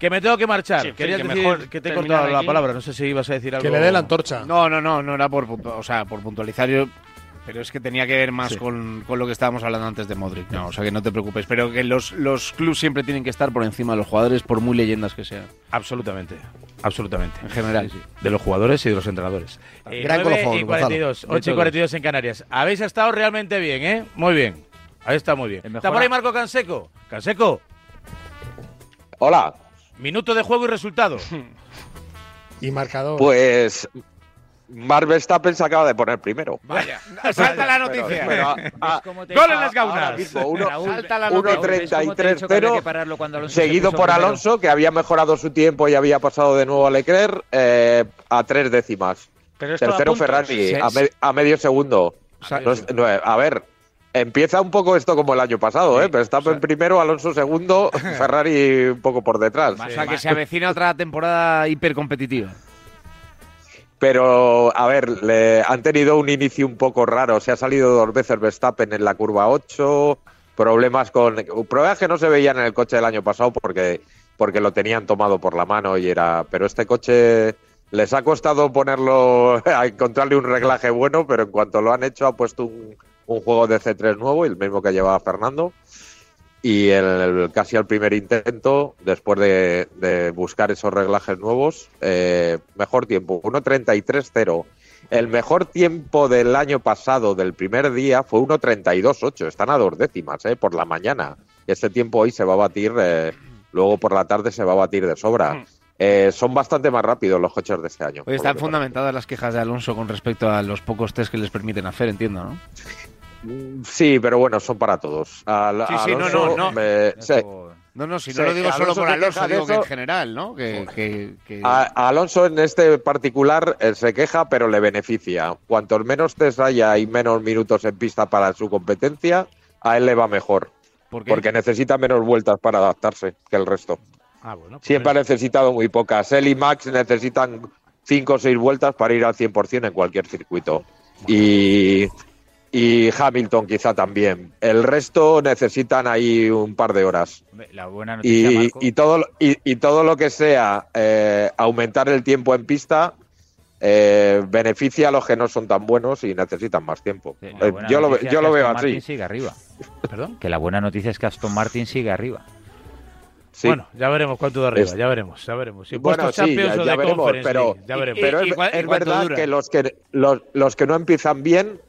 Que me tengo que marchar. Sí, Quería que decir mejor que te he cortado la palabra. No sé si ibas a decir algo. Que le dé la antorcha. No, no, no, no era por, o sea, por puntualizar yo, pero es que tenía que ver más Sí. con, con lo que estábamos hablando antes de Modric. No, o sea que no te preocupes, pero que los, los clubs siempre tienen que estar por encima de los jugadores, por muy leyendas que sean, Absolutamente. Absolutamente. en general. De los jugadores y de los entrenadores. Eh, Gran 9 colofón, y Gonzalo. 42, De 8 y todos. 42 en Canarias. Habéis estado realmente bien, ¿eh? Muy bien. Ahí está muy bien. ¿Está por ahí Marco Canseco? Canseco, Hola, minuto de juego y resultado. Y marcador. pues Max Verstappen se acaba de poner primero. Vaya, salta la Pero- noticia. pero a- a- ¿Cómo te- Gol en las gaunas. mismo, uno- Raúl, salta la Raúl, noticia. ¿ves cómo te he dicho que había 1.33.0 que pararlo cuando Alonso se seguido por primero? Alonso, que había mejorado su tiempo y había pasado de nuevo a Leclerc eh, a tres décimas. Pero a Tercero puntos. Ferrari, a, me- a medio segundo. sea, No no, a ver, empieza un poco esto como el año pasado, ¿eh? Verstappen primero, Alonso segundo, Ferrari un poco por detrás. O sea que se avecina otra temporada hipercompetitiva. Pero, a ver, le, han tenido un inicio un poco raro. Se ha salido dos veces Verstappen en la curva 8. Problemas con. Problemas que no se veían en el coche del año pasado porque, porque lo tenían tomado por la mano y era. Pero este coche les ha costado ponerlo. a encontrarle un reglaje bueno, pero en cuanto lo han hecho, ha puesto un, un juego de C3 nuevo, el mismo que llevaba Fernando. Y el, el- casi al primer intento, después de, de buscar esos reglajes nuevos, eh, mejor tiempo, 1.33.0. El mejor tiempo del año pasado, del primer día, fue 1.32.8. Están a dos décimas, eh, por la mañana. Ese tiempo hoy se va a batir, eh, luego por la tarde se va a batir de sobra. Eh, son bastante más rápidos los coches de este año. Hoy están fundamentadas las quejas de Alonso con respecto a los pocos test que les permiten hacer, entiendo, ¿no? Sí, pero bueno, son para todos. Al- Sí, sí, no, Alonso, no, no. sí. No, no, si Sí, no lo digo solo por Alonso, digo que en eso. general, ¿no? Que, que- que- A, a Alonso en este particular eh, se queja, pero le beneficia. Cuantos menos test haya y menos minutos en pista para su competencia, a él le va mejor. Porque necesita menos vueltas para adaptarse que el resto. Ah, bueno. pues Siempre ha necesitado muy pocas. Él y Max necesitan cinco o seis vueltas para ir al 100% en cualquier circuito. Y, y Hamilton quizá también. El resto necesitan ahí un par de horas. La buena noticia, Y, Marco, y todo, lo- y, y todo lo que sea eh, aumentar el tiempo en pista eh, beneficia a los que no son tan buenos y necesitan más tiempo. Sí, Eh, yo lo, yo es lo que veo Aston así. Martin sigue arriba. ¿Perdón? Que la buena noticia es que Aston Martin sigue arriba. Sí. Bueno, ya veremos cuánto de arriba, Es- ya veremos, ya veremos. Si Bueno, sí, Champions ya, ya veremos, pero, ya veremos. pero ¿Y- es, y cua- y es verdad dura? que los que los, los que no empiezan bien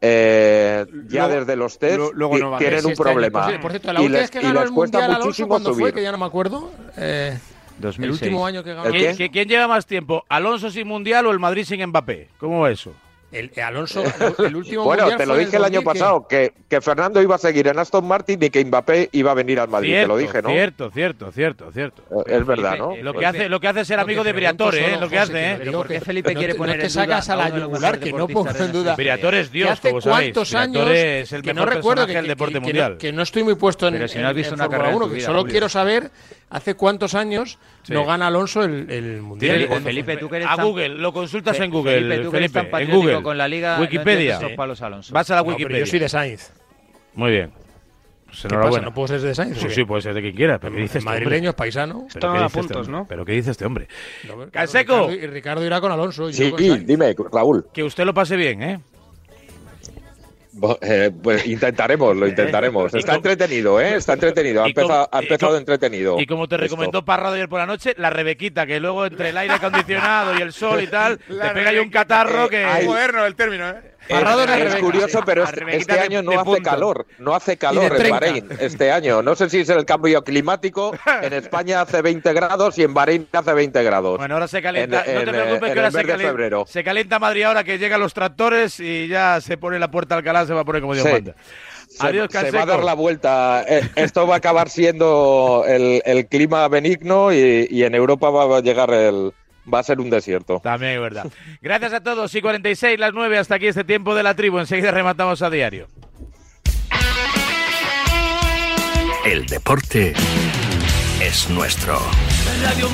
eh, ya Luego- desde los test lu- luego no tienen un este año. problema. Por, ci- por cierto, la y última les, vez que ganó el cuesta Mundial Alonso, muchísimo cuando fue? subir. Que ya no me acuerdo. Eh, el 2006. último año que ganó. ¿El ¿Quién, qué? quién- quién lleva más tiempo? ¿Alonso sin Mundial o el Madrid sin Mbappé? ¿Cómo va eso? El, el Alonso, el último Bueno, mundial te lo dije el año 2000 que- pasado, que, que Fernando iba a seguir en Aston Martin y que Mbappé iba a venir al Madrid, te lo dije, ¿no? Cierto, cierto, cierto, cierto. Es verdad, ¿no? Lo que hace, lo que hace es ser amigo de Briatore, ¿eh? Lo que hace, ¿eh? digo ¿Por qué que- Felipe quiere poner no te en duda sacas a la yugular, que no pongo en duda. Briatore es Dios, hace como sabéis. cuántos años es el que no mejor recuerdo que, personaje del que- deporte que- mundial. que no estoy muy puesto en, Pero si no has visto una carrera en 1, tu que vida, solo quiero saber hace cuántos años Sí. no gana Alonso el, el mundial. Felipe, fue. tú que eres A tan- Google, lo consultas Fe- en Google, Felipe, tú que eres tan Felipe, en patriótico Google. con la Liga, no Wikipedia. palos Alonso. Vas a la No, Wikipedia. yo soy de Sainz. Muy bien. Pues ¿Qué pasa? ¿No puedo ser de Sainz? Sí, sí, puede ser de quien quiera. ¿Pero qué dices este Madrileño, hombre? es paisano. ¿Pero Están a este puntos? ¿no? ¿Pero qué dice este hombre? No, claro, Canseco. Ricardo, y Ricardo irá con Alonso. y Sí, yo con Sainz. dime, Raúl. Que usted lo pase bien, ¿eh? Eh, pues intentaremos, lo intentaremos. Y Está entretenido, ¿eh? Está entretenido. Ha empezado, ha empezado entretenido. Y como te recomendó Parrado ayer por la noche, la Rebequita, que luego entre el aire acondicionado y el sol y tal, te pega ahí un catarro que... Ay. Moderno el término, ¿eh? Es, es curioso, pero este, este año no hace calor. No hace calor en. Bahrein este año. No sé si es el cambio climático. En España hace 20 grados y en Bahrein hace 20 grados. Bueno, ahora se calienta. En- no te en, preocupes eh, que en ahora se calienta, febrero. se calienta Madrid ahora que llegan los tractores y ya se pone la puerta Alcalá, se va a poner como Dios Sí. manda. Se, Adiós, se va a dar la vuelta. Eh, Esto va a acabar siendo el, el clima benigno y, y en Europa va a llegar el. Va a ser un desierto. También es verdad. Gracias a todos. Y 46, las 9, hasta aquí este tiempo de la tribu. Enseguida rematamos a diario. El deporte es nuestro. Radio.